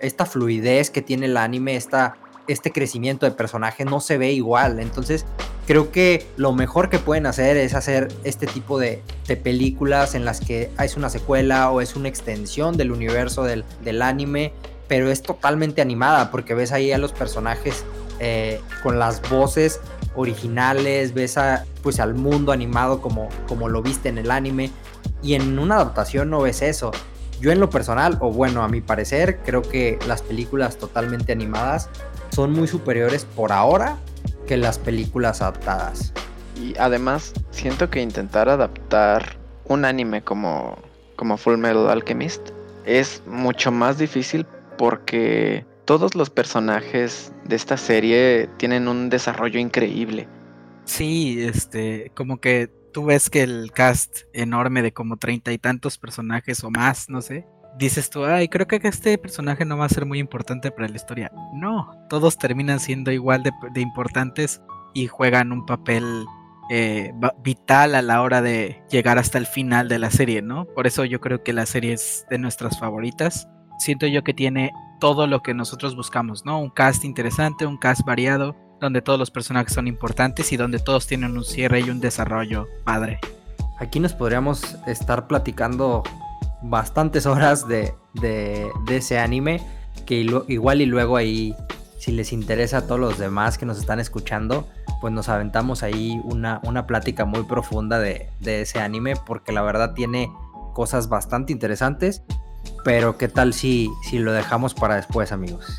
esta fluidez que tiene el anime, esta, este crecimiento de personaje no se ve igual. Entonces creo que lo mejor que pueden hacer es hacer este tipo de, películas en las que es una secuela o es una extensión del universo del, anime, pero es totalmente animada porque ves ahí a los personajes eh, con las voces originales, ves a, pues al mundo animado como, como lo viste en el anime y en una adaptación no ves eso. Yo en lo personal, o bueno, a mi parecer, creo que las películas totalmente animadas son muy superiores por ahora que las películas adaptadas. Y además, siento que intentar adaptar un anime como, como Full Metal Alchemist es mucho más difícil porque todos los personajes de esta serie tienen un desarrollo increíble. Sí, este, como que tú ves que el cast enorme de como treinta y tantos personajes o más, no sé, dices tú, ay, creo que este personaje no va a ser muy importante para la historia. No, todos terminan siendo igual de, importantes y juegan un papel eh, vital a la hora de llegar hasta el final de la serie, ¿no? Por eso yo creo que la serie es de nuestras favoritas. Siento yo que tiene todo lo que nosotros buscamos, ¿no? Un cast interesante, un cast variado, donde todos los personajes son importantes y donde todos tienen un cierre y un desarrollo padre. Aquí nos podríamos estar platicando bastantes horas de, ese anime, que igual y luego ahí, si les interesa a todos los demás que nos están escuchando, pues nos aventamos ahí una, una plática muy profunda de, ese anime, porque la verdad tiene cosas bastante interesantes, pero qué tal si, si lo dejamos para después, amigos.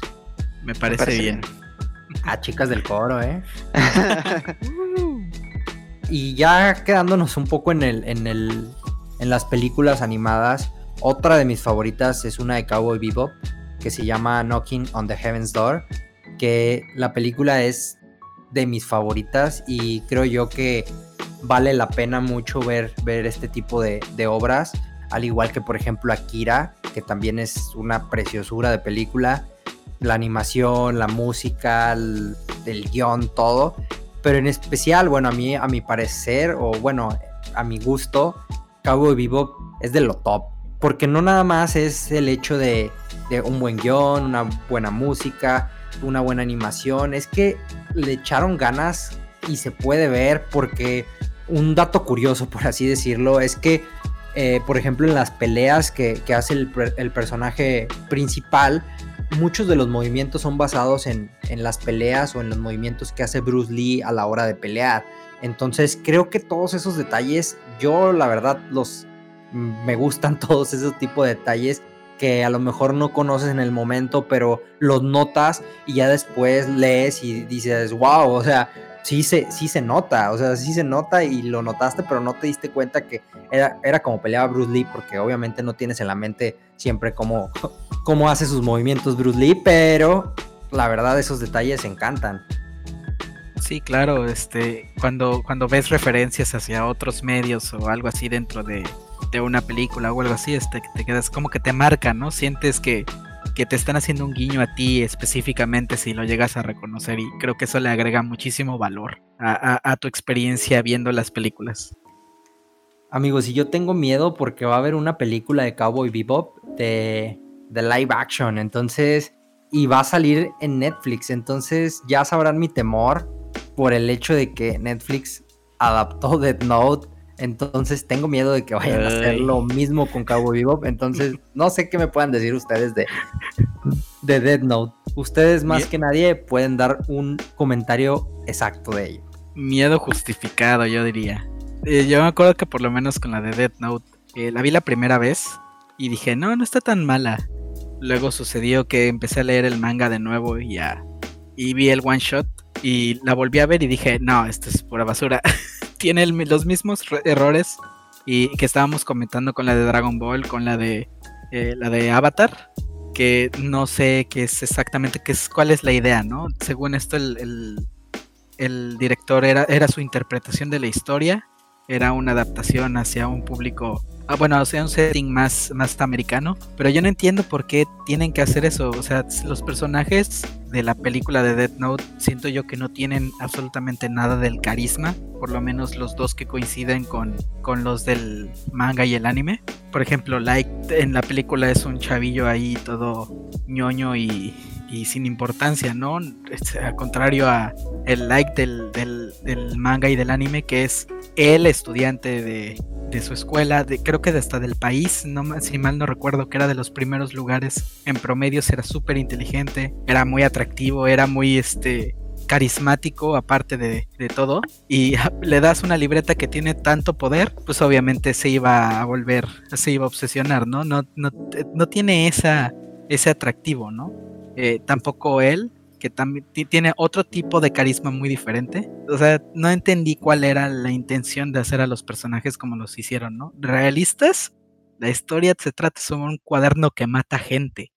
Me parece, bien. A chicas del coro, ¿eh? y ya quedándonos un poco en el, en el. En las películas animadas. Otra de mis favoritas es una de Cowboy Bebop. Que se llama Knocking on the Heaven's Door. Que la película es de mis favoritas. Y creo yo que vale la pena mucho ver, ver este tipo de, obras, al igual que por ejemplo Akira, que también es una preciosura de película, la animación, la música, el, el guion, todo, pero en especial, bueno, a mí, a mi parecer, o bueno, a mi gusto, Cowboy Vivo es de lo top, porque no nada más es el hecho de, un buen guion, una buena música, una buena animación, es que le echaron ganas y se puede ver porque un dato curioso, por así decirlo, es que, eh, por ejemplo, en las peleas que, hace el, personaje principal, muchos de los movimientos son basados en, las peleas o en los movimientos que hace Bruce Lee a la hora de pelear. Entonces, creo que todos esos detalles, yo la verdad los me gustan todos esos tipos de detalles que a lo mejor no conoces en el momento, pero los notas y ya después lees y dices, wow, o sea, sí se, sí se nota, o sea, sí se nota y lo notaste, pero no te diste cuenta que era, era como peleaba Bruce Lee, porque obviamente no tienes en la mente siempre cómo, cómo hace sus movimientos Bruce Lee, pero la verdad esos detalles encantan. Sí, claro, este, cuando, cuando ves referencias hacia otros medios o algo así dentro de, de una película o algo así, este, te quedas como que te marca, ¿no? Sientes que, que te están haciendo un guiño a ti específicamente si lo llegas a reconocer y creo que eso le agrega muchísimo valor a, a, tu experiencia viendo las películas. Amigos, y yo tengo miedo porque va a haber una película de Cowboy Bebop de, de live action, entonces, y va a salir en Netflix, entonces ya sabrán mi temor por el hecho de que Netflix adaptó Death Note entonces tengo miedo de que vayan Ay. a hacer lo mismo con Cowboy Bebop. Entonces no sé qué me puedan decir ustedes de, de Dead Note. Ustedes más que nadie pueden dar un comentario exacto de ello. Miedo justificado, yo diría. Eh, yo me acuerdo que por lo menos con la de Dead Note, eh, la vi la primera vez y dije, no, no está tan mala. Luego sucedió que empecé a leer el manga de nuevo y, ya, y vi el one shot y la volví a ver y dije, no, esto es pura basura. Tiene los mismos errores y que estábamos comentando con la de Dragon Ball, con la de eh, la de Avatar, que no sé qué es exactamente qué es, cuál es la idea, ¿no? Según esto el, el, el director era, era su interpretación de la historia, era una adaptación hacia un público Ah, bueno, sea, un setting más, más americano. Pero yo no entiendo por qué tienen que hacer eso. O sea, los personajes de la película de Death Note siento yo que no tienen absolutamente nada del carisma. Por lo menos los dos que coinciden con, con los del manga y el anime. Por ejemplo, Light en la película es un chavillo ahí todo ñoño y, y sin importancia, ¿no? Al contrario a el like del, del, manga y del anime, que es el estudiante de, de su escuela, de, creo que hasta del país, no, si mal no recuerdo, que era de los primeros lugares. En promedio, era súper inteligente, era muy atractivo, era muy este carismático aparte de, de, todo. Y le das una libreta que tiene tanto poder pues obviamente se iba a volver se iba a obsesionar no no no, no tiene esa ese atractivo no eh, tampoco él que también tiene otro tipo de carisma muy diferente. O sea, no entendí cuál era la intención de hacer a los personajes como los hicieron, ¿no? Realistas, la historia se trata sobre un cuaderno que mata gente.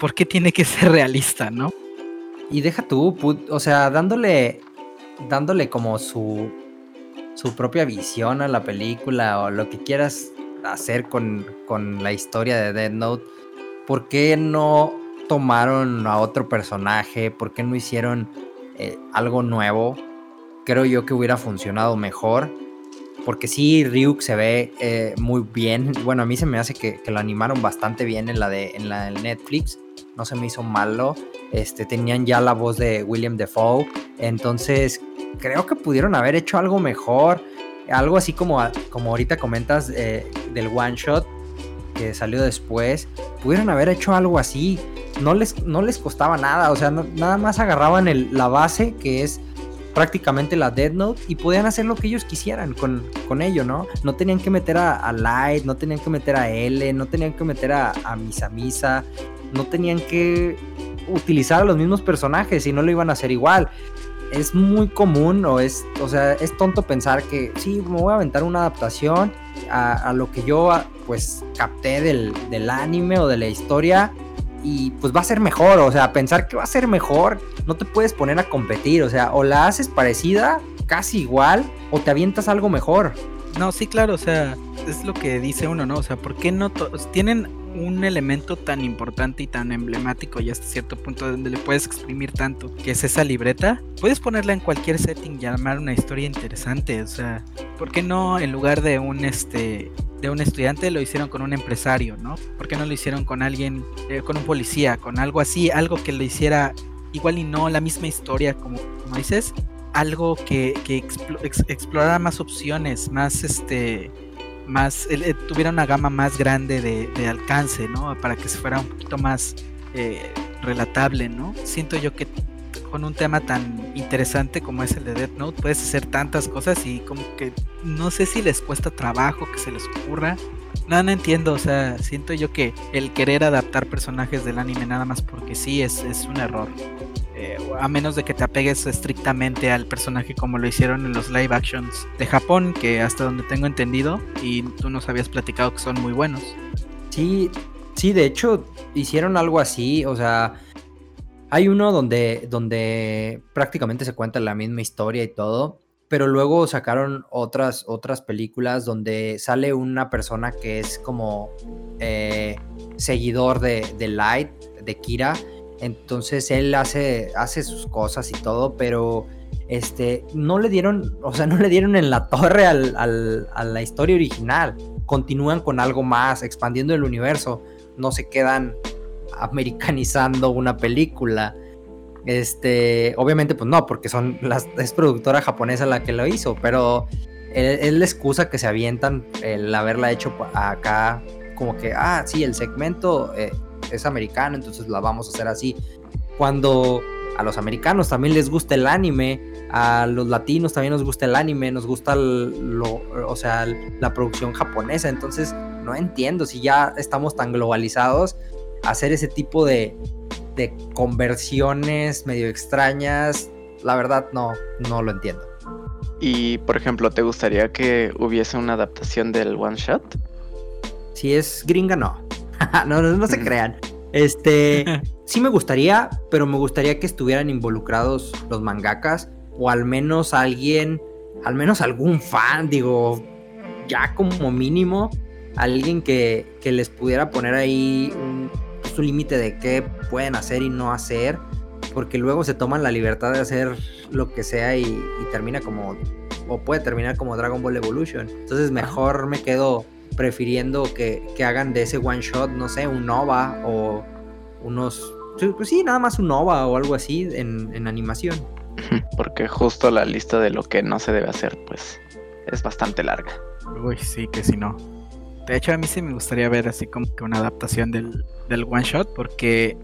¿Por qué tiene que ser realista, no? Y deja tú, o sea, dándole, dándole como su, su propia visión a la película o lo que quieras hacer con, con la historia de Dead Note, ¿por qué no tomaron a otro personaje? ¿Por qué no hicieron eh, algo nuevo? Creo yo que hubiera funcionado mejor. Porque sí, Ryuk se ve eh, muy bien. Bueno, a mí se me hace que, lo animaron bastante bien en la de en la de Netflix. No se me hizo malo. Este, tenían ya la voz de William Defoe. Entonces, creo que pudieron haber hecho algo mejor. Algo así como, como ahorita comentas eh, del one shot que salió después. Pudieron haber hecho algo así no les, no les costaba nada, o sea, nada más agarraban la base que es prácticamente la Dead Note y podían hacer lo que ellos quisieran con, con ello, ¿no? No tenían que meter a, a, Light, no tenían que meter a L, no tenían que meter a, a Misa Misa, no tenían que utilizar a los mismos personajes y no lo iban a hacer igual. Es muy común o es, o sea, es tonto pensar que sí, me voy a aventar una adaptación a, a lo que yo pues capté del, del anime o de la historia y pues va a ser mejor, o sea, pensar que va a ser mejor, no te puedes poner a competir, o sea, o la haces parecida, casi igual, o te avientas algo mejor. No, sí, claro, o sea, es lo que dice uno, ¿no? O sea, ¿por qué no tienen un elemento tan importante y tan emblemático y hasta cierto punto donde le puedes exprimir tanto, que es esa libreta, puedes ponerla en cualquier setting y armar una historia interesante, o sea, ¿por qué no en lugar de un este de un estudiante lo hicieron con un empresario, ¿no? ¿Por qué no lo hicieron con alguien, eh, con un policía, con algo así, algo que le hiciera igual y no la misma historia como, como dices, algo que, explorara más opciones, más este más, eh, tuviera una gama más grande de, alcance, ¿no? Para que se fuera un poquito más eh, relatable, ¿no? Siento yo que con un tema tan interesante como es el de Death Note puedes hacer tantas cosas y como que no sé si les cuesta trabajo que se les ocurra. No, no entiendo, o sea, siento yo que el querer adaptar personajes del anime nada más porque sí es, es un error. A menos de que te apegues estrictamente al personaje como lo hicieron en los live actions de Japón, que hasta donde tengo entendido, y tú nos habías platicado que son muy buenos. Sí, sí, de hecho hicieron algo así, o sea, hay uno donde, donde prácticamente se cuenta la misma historia y todo, pero luego sacaron otras, otras películas donde sale una persona que es como eh, seguidor de, de Light, de Kira, entonces él hace, hace sus cosas y todo, pero este, no le dieron, o sea, no le dieron en la torre al, a la historia original. Continúan con algo más, expandiendo el universo. No se quedan americanizando una película. Este, obviamente, pues no, porque son las, es productora japonesa la que lo hizo, pero es la excusa que se avientan el haberla hecho acá, como que, ah, sí, el segmento eh, es americano, entonces la vamos a hacer así. Cuando a los americanos también les gusta el anime, a los latinos también nos gusta el anime, nos gusta lo, o sea, la producción japonesa, entonces no entiendo si ya estamos tan globalizados, hacer ese tipo de, de conversiones medio extrañas, la verdad no, no lo entiendo. Y por ejemplo, ¿te gustaría que hubiese una adaptación del one shot? Si es gringa, no. no, no, se crean. Este, sí me gustaría, pero me gustaría que estuvieran involucrados los mangakas o al menos alguien, al menos algún fan, digo, ya como mínimo, alguien que, que les pudiera poner ahí un, su límite de qué pueden hacer y no hacer, porque luego se toman la libertad de hacer lo que sea y, y termina como, o puede terminar como Dragon Ball Evolution. Entonces mejor me quedo prefiriendo que, hagan de ese one shot, no sé, un Nova o unos. Pues sí, nada más un Nova o algo así en, animación. Porque justo la lista de lo que no se debe hacer, pues es bastante larga. Uy, sí, que si no. De hecho, a mí sí me gustaría ver así como que una adaptación del, del one shot, porque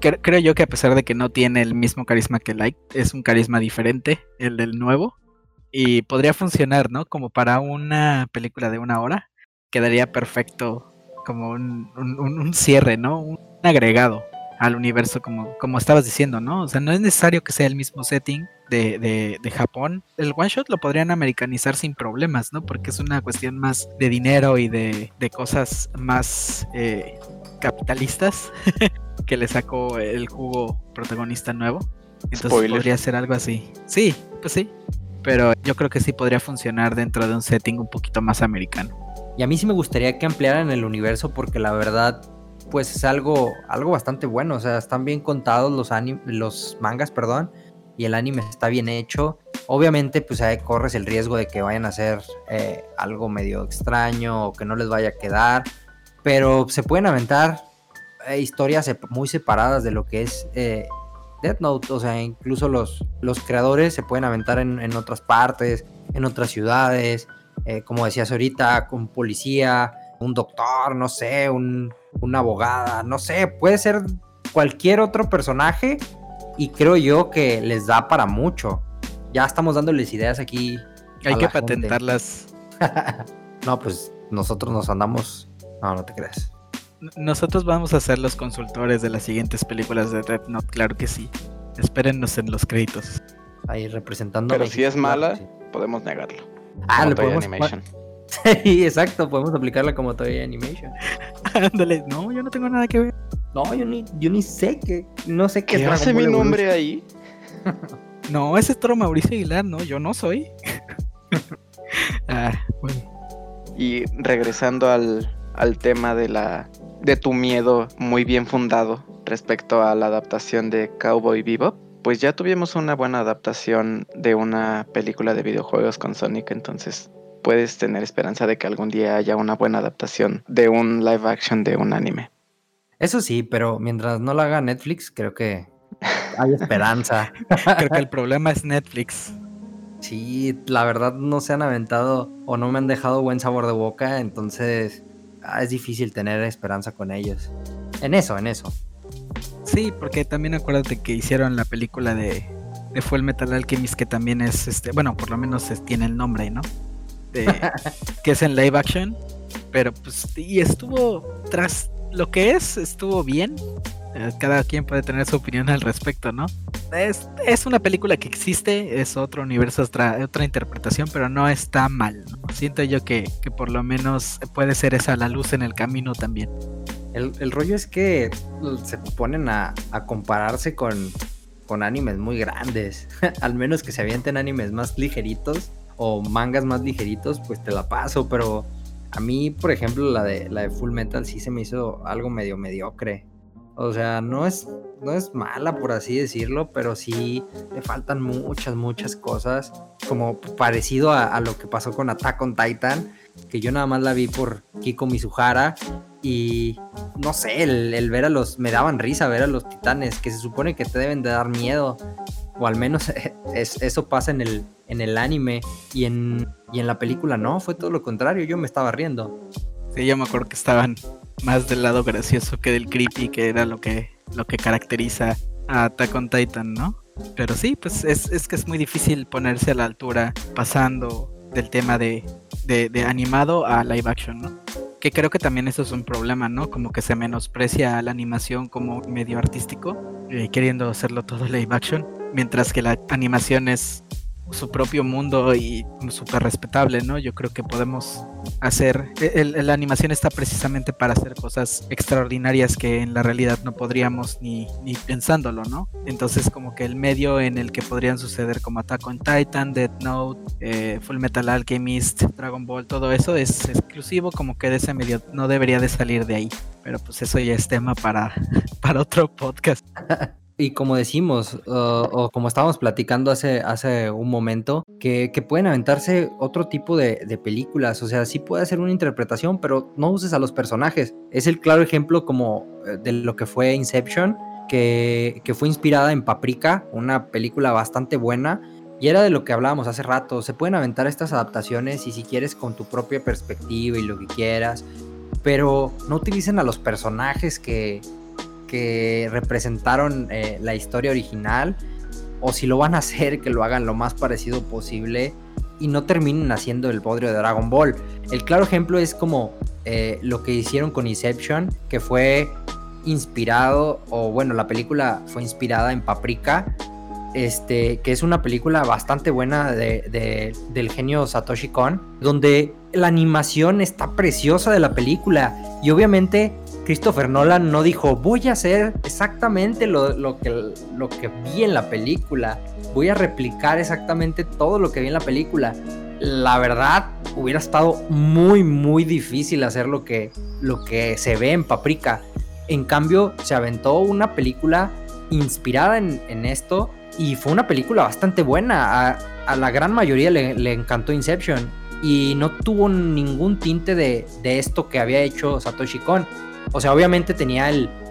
creo yo que a pesar de que no tiene el mismo carisma que Light, es un carisma diferente, el del nuevo, y podría funcionar, ¿no? Como para una película de una hora, quedaría perfecto como un, cierre, ¿no? Un agregado al universo, como, como estabas diciendo, ¿no? O sea, no es necesario que sea el mismo setting de, de, Japón. El one shot lo podrían americanizar sin problemas, ¿no? Porque es una cuestión más de dinero y de, de cosas más eh, capitalistas que le sacó el jugo protagonista nuevo. Entonces podría ser algo así. Sí, pues sí. Pero yo creo que sí podría funcionar dentro de un setting un poquito más americano. Y a mí sí me gustaría que ampliaran el universo porque la verdad, pues es algo, algo bastante bueno. O sea, están bien contados los, los mangas, perdón, y el anime está bien hecho. Obviamente, pues ahí corres el riesgo de que vayan a hacer eh, algo medio extraño o que no les vaya a quedar. Pero se pueden aventar eh, historias muy separadas de lo que es eh, Death Note. O sea, incluso los, los creadores se pueden aventar en, en otras partes, en otras ciudades. Eh, como decías ahorita, un policía, un doctor, no sé, un, una abogada, no sé, puede ser cualquier otro personaje y creo yo que les da para mucho. Ya estamos dándoles ideas aquí. Hay que patentarlas. no, pues nosotros nos andamos. No, no te creas. Nosotros vamos a ser los consultores de las siguientes películas de Death Note, claro que sí. Espérennos en los créditos. Ahí representando. Pero si es mala, podemos negarlo. Ah, le podemos. Animation. Sí, exacto, podemos aplicarla como Toy Animation. Ándale, no, yo no tengo nada que ver. No, yo ni, yo ni sé que. No sé qué, ¿Qué hace mi nombre ahí? no, ese es Toro Mauricio Aguilar, no, yo no soy. ah, bueno. Y regresando al, al tema de la de tu miedo muy bien fundado respecto a la adaptación de Cowboy Bebop, pues ya tuvimos una buena adaptación de una película de videojuegos con Sonic, entonces puedes tener esperanza de que algún día haya una buena adaptación de un live action de un anime. Eso sí, pero mientras no lo haga Netflix, creo que hay esperanza. creo que el problema es Netflix. Sí, la verdad no se han aventado o no me han dejado buen sabor de boca, entonces ah, es difícil tener esperanza con ellos. En eso, en eso. Sí, porque también acuérdate que hicieron la película de, de Full Metal Alchemist, que también es, este, bueno, por lo menos tiene el nombre, ¿no? que es en live action, pero pues, y estuvo tras lo que es, estuvo bien. Eh, cada quien puede tener su opinión al respecto, ¿no? Es, es una película que existe, es otro universo, otra, otra interpretación, pero no está mal. Siento yo que, que por lo menos puede ser esa la luz en el camino también. El, rollo es que se ponen a, compararse con, con animes muy grandes. Al menos que se avienten animes más ligeritos o mangas más ligeritos, pues te la paso. Pero a mí, por ejemplo, la de, la de Full Metal sí se me hizo algo medio mediocre. O sea, no es, no es mala, por así decirlo, pero sí le faltan muchas, muchas cosas. Como parecido a, a lo que pasó con Attack on Titan, que yo nada más la vi por Kiko Mizuhara y no sé, el, ver a los, me daban risa ver a los titanes, que se supone que te deben de dar miedo, o al menos es, eso pasa en el, en el anime, y en, y en la película no, fue todo lo contrario, yo me estaba riendo. Sí, yo me acuerdo que estaban más del lado gracioso que del creepy, que era lo que, lo que caracteriza a Attack on Titan, ¿no? Pero sí, pues es, es que es muy difícil ponerse a la altura pasando del tema de, de animado a live action, ¿no? Que creo que también eso es un problema, ¿no? Como que se menosprecia la animación como medio artístico, eh, queriendo hacerlo todo live action, mientras que la animación es su propio mundo y súper respetable, ¿no? Yo creo que podemos hacer, e, la animación está precisamente para hacer cosas extraordinarias que en la realidad no podríamos ni, ni pensándolo, ¿no? Entonces como que el medio en el que podrían suceder como Attack on Titan, Death Note, eh, Full Metal Alchemist, Dragon Ball, todo eso es exclusivo como que de ese medio no debería de salir de ahí. Pero pues eso ya es tema para, para otro podcast. Y como decimos, o como estábamos platicando hace, hace un momento, que, pueden aventarse otro tipo de, películas. O sea, sí puede ser una interpretación, pero no uses a los personajes. Es el claro ejemplo como eh, de lo que fue Inception, que, que fue inspirada en Paprika, una película bastante buena. Y era de lo que hablábamos hace rato. Se pueden aventar estas adaptaciones y si quieres con tu propia perspectiva y lo que quieras. Pero no utilicen a los personajes que, que representaron eh, la historia original, o si lo van a hacer, que lo hagan lo más parecido posible y no terminen haciendo el bodrio de Dragon Ball. El claro ejemplo es como eh, lo que hicieron con Inception, que fue inspirado, o bueno, la película fue inspirada en Paprika, este, que es una película bastante buena de, del genio Satoshi Kon, donde la animación está preciosa de la película y obviamente Christopher Nolan no dijo, voy a hacer exactamente lo, que, lo que vi en la película, voy a replicar exactamente todo lo que vi en la película. La verdad, hubiera estado muy, muy difícil hacer lo que, lo que se ve en Paprika. En cambio, se aventó una película inspirada en, esto y fue una película bastante buena. A, la gran mayoría le, encantó Inception y no tuvo ningún tinte de, de esto que había hecho Satoshi Kon o sea, obviamente tenía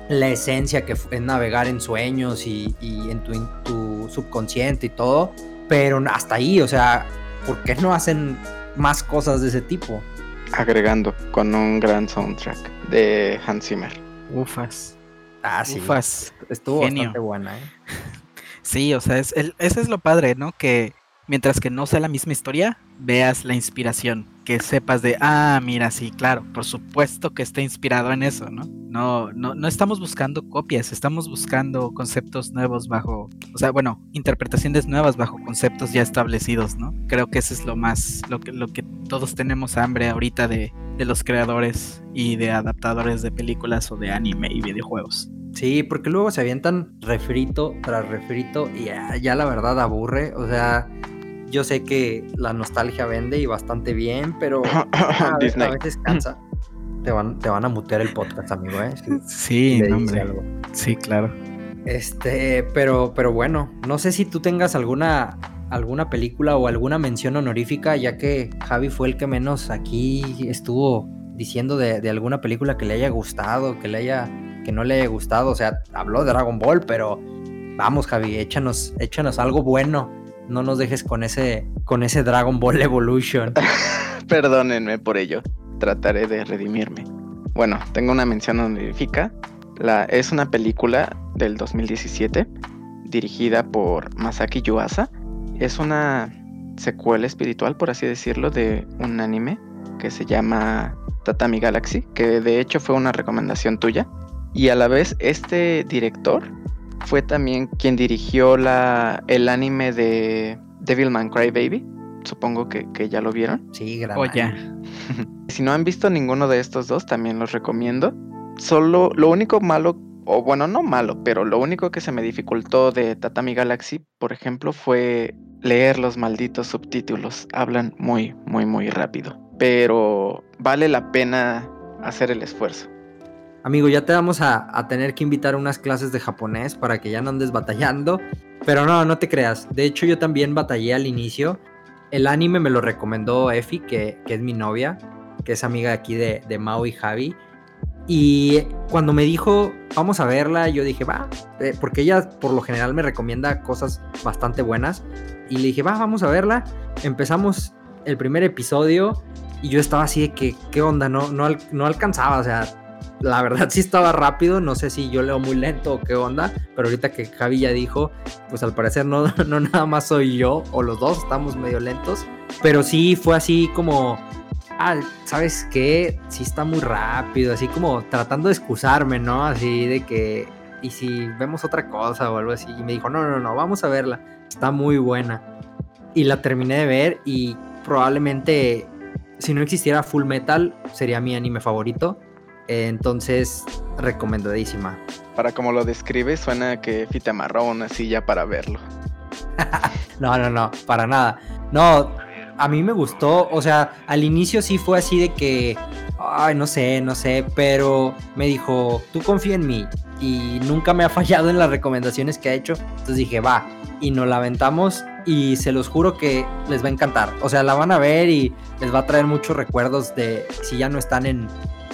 la esencia que es navegar en sueños y, en tu, subconsciente y todo, pero hasta ahí, o sea, ¿por qué no hacen más cosas de ese tipo? Agregando con un gran soundtrack de Hans Zimmer. Ufas. Ah, sí. Ufas. Estuvo bastante buena, ¿eh? Sí, o sea, es, ese es lo padre, ¿no? Que mientras que no sea la misma historia, veas la inspiración que sepas de, ah, mira, sí, claro, por supuesto que está inspirado en eso, ¿no? No, no, no estamos buscando copias, estamos buscando conceptos nuevos bajo, o sea, bueno, interpretaciones nuevas bajo conceptos ya establecidos, ¿no? Creo que eso es lo más, lo que, lo que todos tenemos hambre ahorita de, de los creadores y de adaptadores de películas o de anime y videojuegos. Sí, porque luego se avientan refrito tras refrito y ya, la verdad aburre. O sea, yo sé que la nostalgia vende y bastante bien, pero a, veces cansa. Te van, te van a mutear el podcast, amigo, ¿eh? sí, hombre. Sí, claro. Este, pero, pero bueno, no sé si tú tengas alguna alguna película o alguna mención honorífica, ya que Javi fue el que menos aquí estuvo diciendo de, alguna película que le haya gustado, que le haya, que no le haya gustado. O sea, habló de Dragon Ball, pero vamos, Javi, échanos, échanos algo bueno. No nos dejes con ese, con ese Dragon Ball Evolution. Perdónenme por ello. Trataré de redimirme. Bueno, tengo una mención honorífica. La, es una película del 2017 dirigida por Masaki Yuasa es una secuela espiritual, por así decirlo, de un anime que se llama Tatami Galaxy, que de hecho fue una recomendación tuya. Y a la vez este director fue también quien dirigió la, el anime de Devilman Crybaby. Supongo que, ya lo vieron. Sí, gran oh, si no han visto ninguno de estos dos, también los recomiendo. Solo lo único malo o bueno, no malo, pero lo único que se me dificultó de Tatami Galaxy, por ejemplo, fue leer los malditos subtítulos. Hablan muy, muy, muy rápido. Pero vale la pena hacer el esfuerzo. Amigo, ya te vamos a, tener que invitar a unas clases de japonés para que ya no andes batallando. Pero no, no te creas. De hecho, yo también batallé al inicio. El anime me lo recomendó Efi, que, es mi novia, que es amiga aquí de, de Mao y Javi. Y cuando me dijo, vamos a verla, yo dije, va, eh, porque ella por lo general me recomienda cosas bastante buenas. Y le dije, va, vamos a verla. Empezamos el primer episodio y yo estaba así de que, ¿qué onda? No, no, no alcanzaba, o sea, la verdad sí estaba rápido, no sé si yo leo muy lento o qué onda, pero ahorita que Javi ya dijo, pues al parecer no, no nada más soy yo, o los dos estamos medio lentos, pero sí fue así como ah, ¿sabes qué? Sí está muy rápido, así como tratando de excusarme, ¿no? Así de que, y si vemos otra cosa o algo así. Y me dijo, no, no, no, vamos a verla, está muy buena. Y la terminé de ver y probablemente, si no existiera Full Metal, sería mi anime favorito. Entonces, recomendadísima. Para como lo describe, suena que Fita amarró una silla para verlo. no, no, no, para nada. No, a mí me gustó, o sea, al inicio sí fue así de que, ay, no sé, no sé, pero me dijo, tú confía en mí y nunca me ha fallado en las recomendaciones que ha hecho, entonces dije, va, y nos la aventamos y se los juro que les va a encantar, o sea, la van a ver y les va a traer muchos recuerdos de si ya no están en,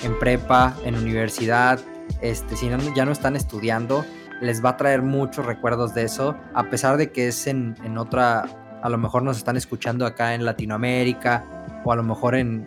en prepa, en universidad, este, si ya no están estudiando, les va a traer muchos recuerdos de eso, a pesar de que es en, en otra a lo mejor nos están escuchando acá en Latinoamérica o a lo mejor en,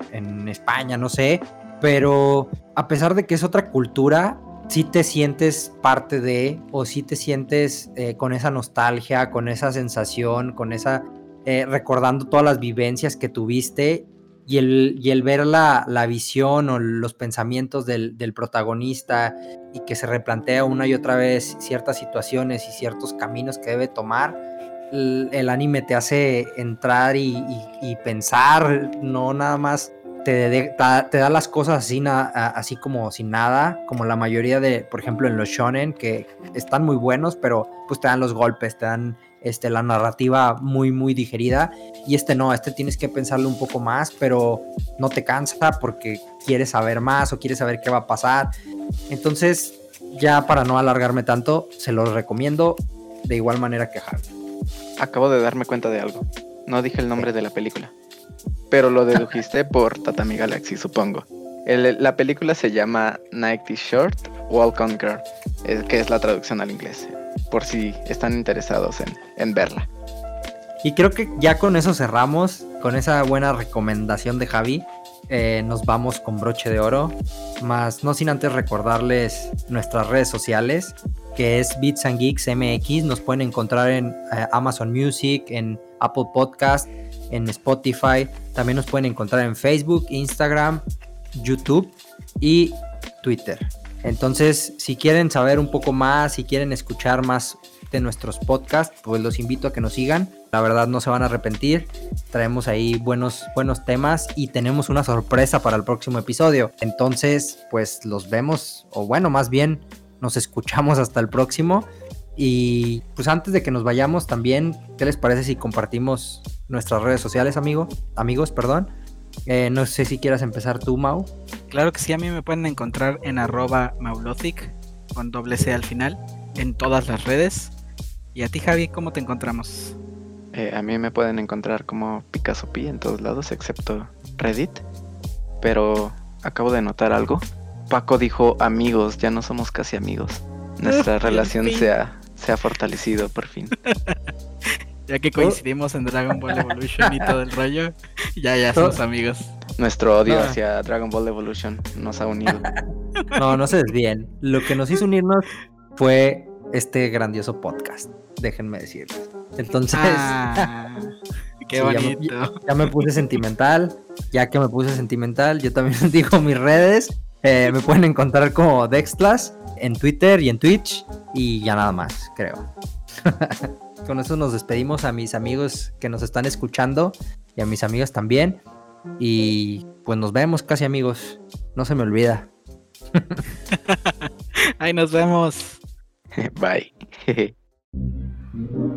España, no sé, pero a pesar de que es otra cultura, sí te sientes parte de, o sí te sientes eh, con esa nostalgia, con esa sensación, con esa, eh, recordando todas las vivencias que tuviste y el, y el ver la, la, visión o los pensamientos del, del, protagonista y que se replantea una y otra vez ciertas situaciones y ciertos caminos que debe tomar, el, anime te hace entrar y, pensar, no nada más te, te, da las cosas así, así como sin nada, como la mayoría de, por ejemplo, en los shonen, que están muy buenos, pero pues te dan los golpes, te dan este, la narrativa muy, muy digerida. Y este no, este tienes que pensarlo un poco más, pero no te cansa porque quieres saber más o quieres saber qué va a pasar. Entonces, ya para no alargarme tanto, se los recomiendo de igual manera que Harvey. Acabo de darme cuenta de algo. No dije el nombre de la película. Pero lo dedujiste por Tatami Galaxy, supongo. la película se llama Nighty Short Walk on Girl, que es la traducción al inglés. Por si están interesados en, verla. Y creo que ya con eso cerramos, con esa buena recomendación de Javi. Eh, nos vamos con broche de oro. Más no sin antes recordarles nuestras redes sociales que es Beats and Geeks MX. Nos pueden encontrar en eh, Amazon Music, en Apple Podcast, en Spotify. También nos pueden encontrar en Facebook, Instagram, YouTube y Twitter. Entonces, si quieren saber un poco más, si quieren escuchar más de nuestros podcasts, pues los invito a que nos sigan. La verdad no se van a arrepentir. Traemos ahí buenos, buenos temas y tenemos una sorpresa para el próximo episodio. Entonces, pues los vemos, o bueno, más bien nos escuchamos hasta el próximo. Y pues antes de que nos vayamos también, ¿qué les parece si compartimos nuestras redes sociales, amigo? Amigos, perdón. Eh, no sé si quieras empezar tú, Mau. Claro que sí, a mí me pueden encontrar en arroba maulothic con doble C al final en todas las redes. Y a ti, Javi, ¿cómo te encontramos? Eh, a mí me pueden encontrar como Picasso Pi en todos lados, excepto Reddit. Pero acabo de notar algo. Paco dijo amigos, ya no somos casi amigos. Nuestra relación se ha, se ha fortalecido por fin. ya que coincidimos en Dragon Ball Evolution y todo el rollo, ya, ya somos amigos. Nuestro odio hacia Dragon Ball Evolution nos ha unido. No, no se desvíen. Lo que nos hizo unirnos fue este grandioso podcast, déjenme decirles. Entonces, ah, qué bonito. Ya me, puse sentimental, ya que me puse sentimental, yo también digo mis redes. Eh, me pueden encontrar como Dextlas en Twitter y en Twitch y ya nada más, creo. Con eso nos despedimos a mis amigos que nos están escuchando y a mis amigas también. Y pues nos vemos casi amigos. No se me olvida. Ahí nos vemos. Bye.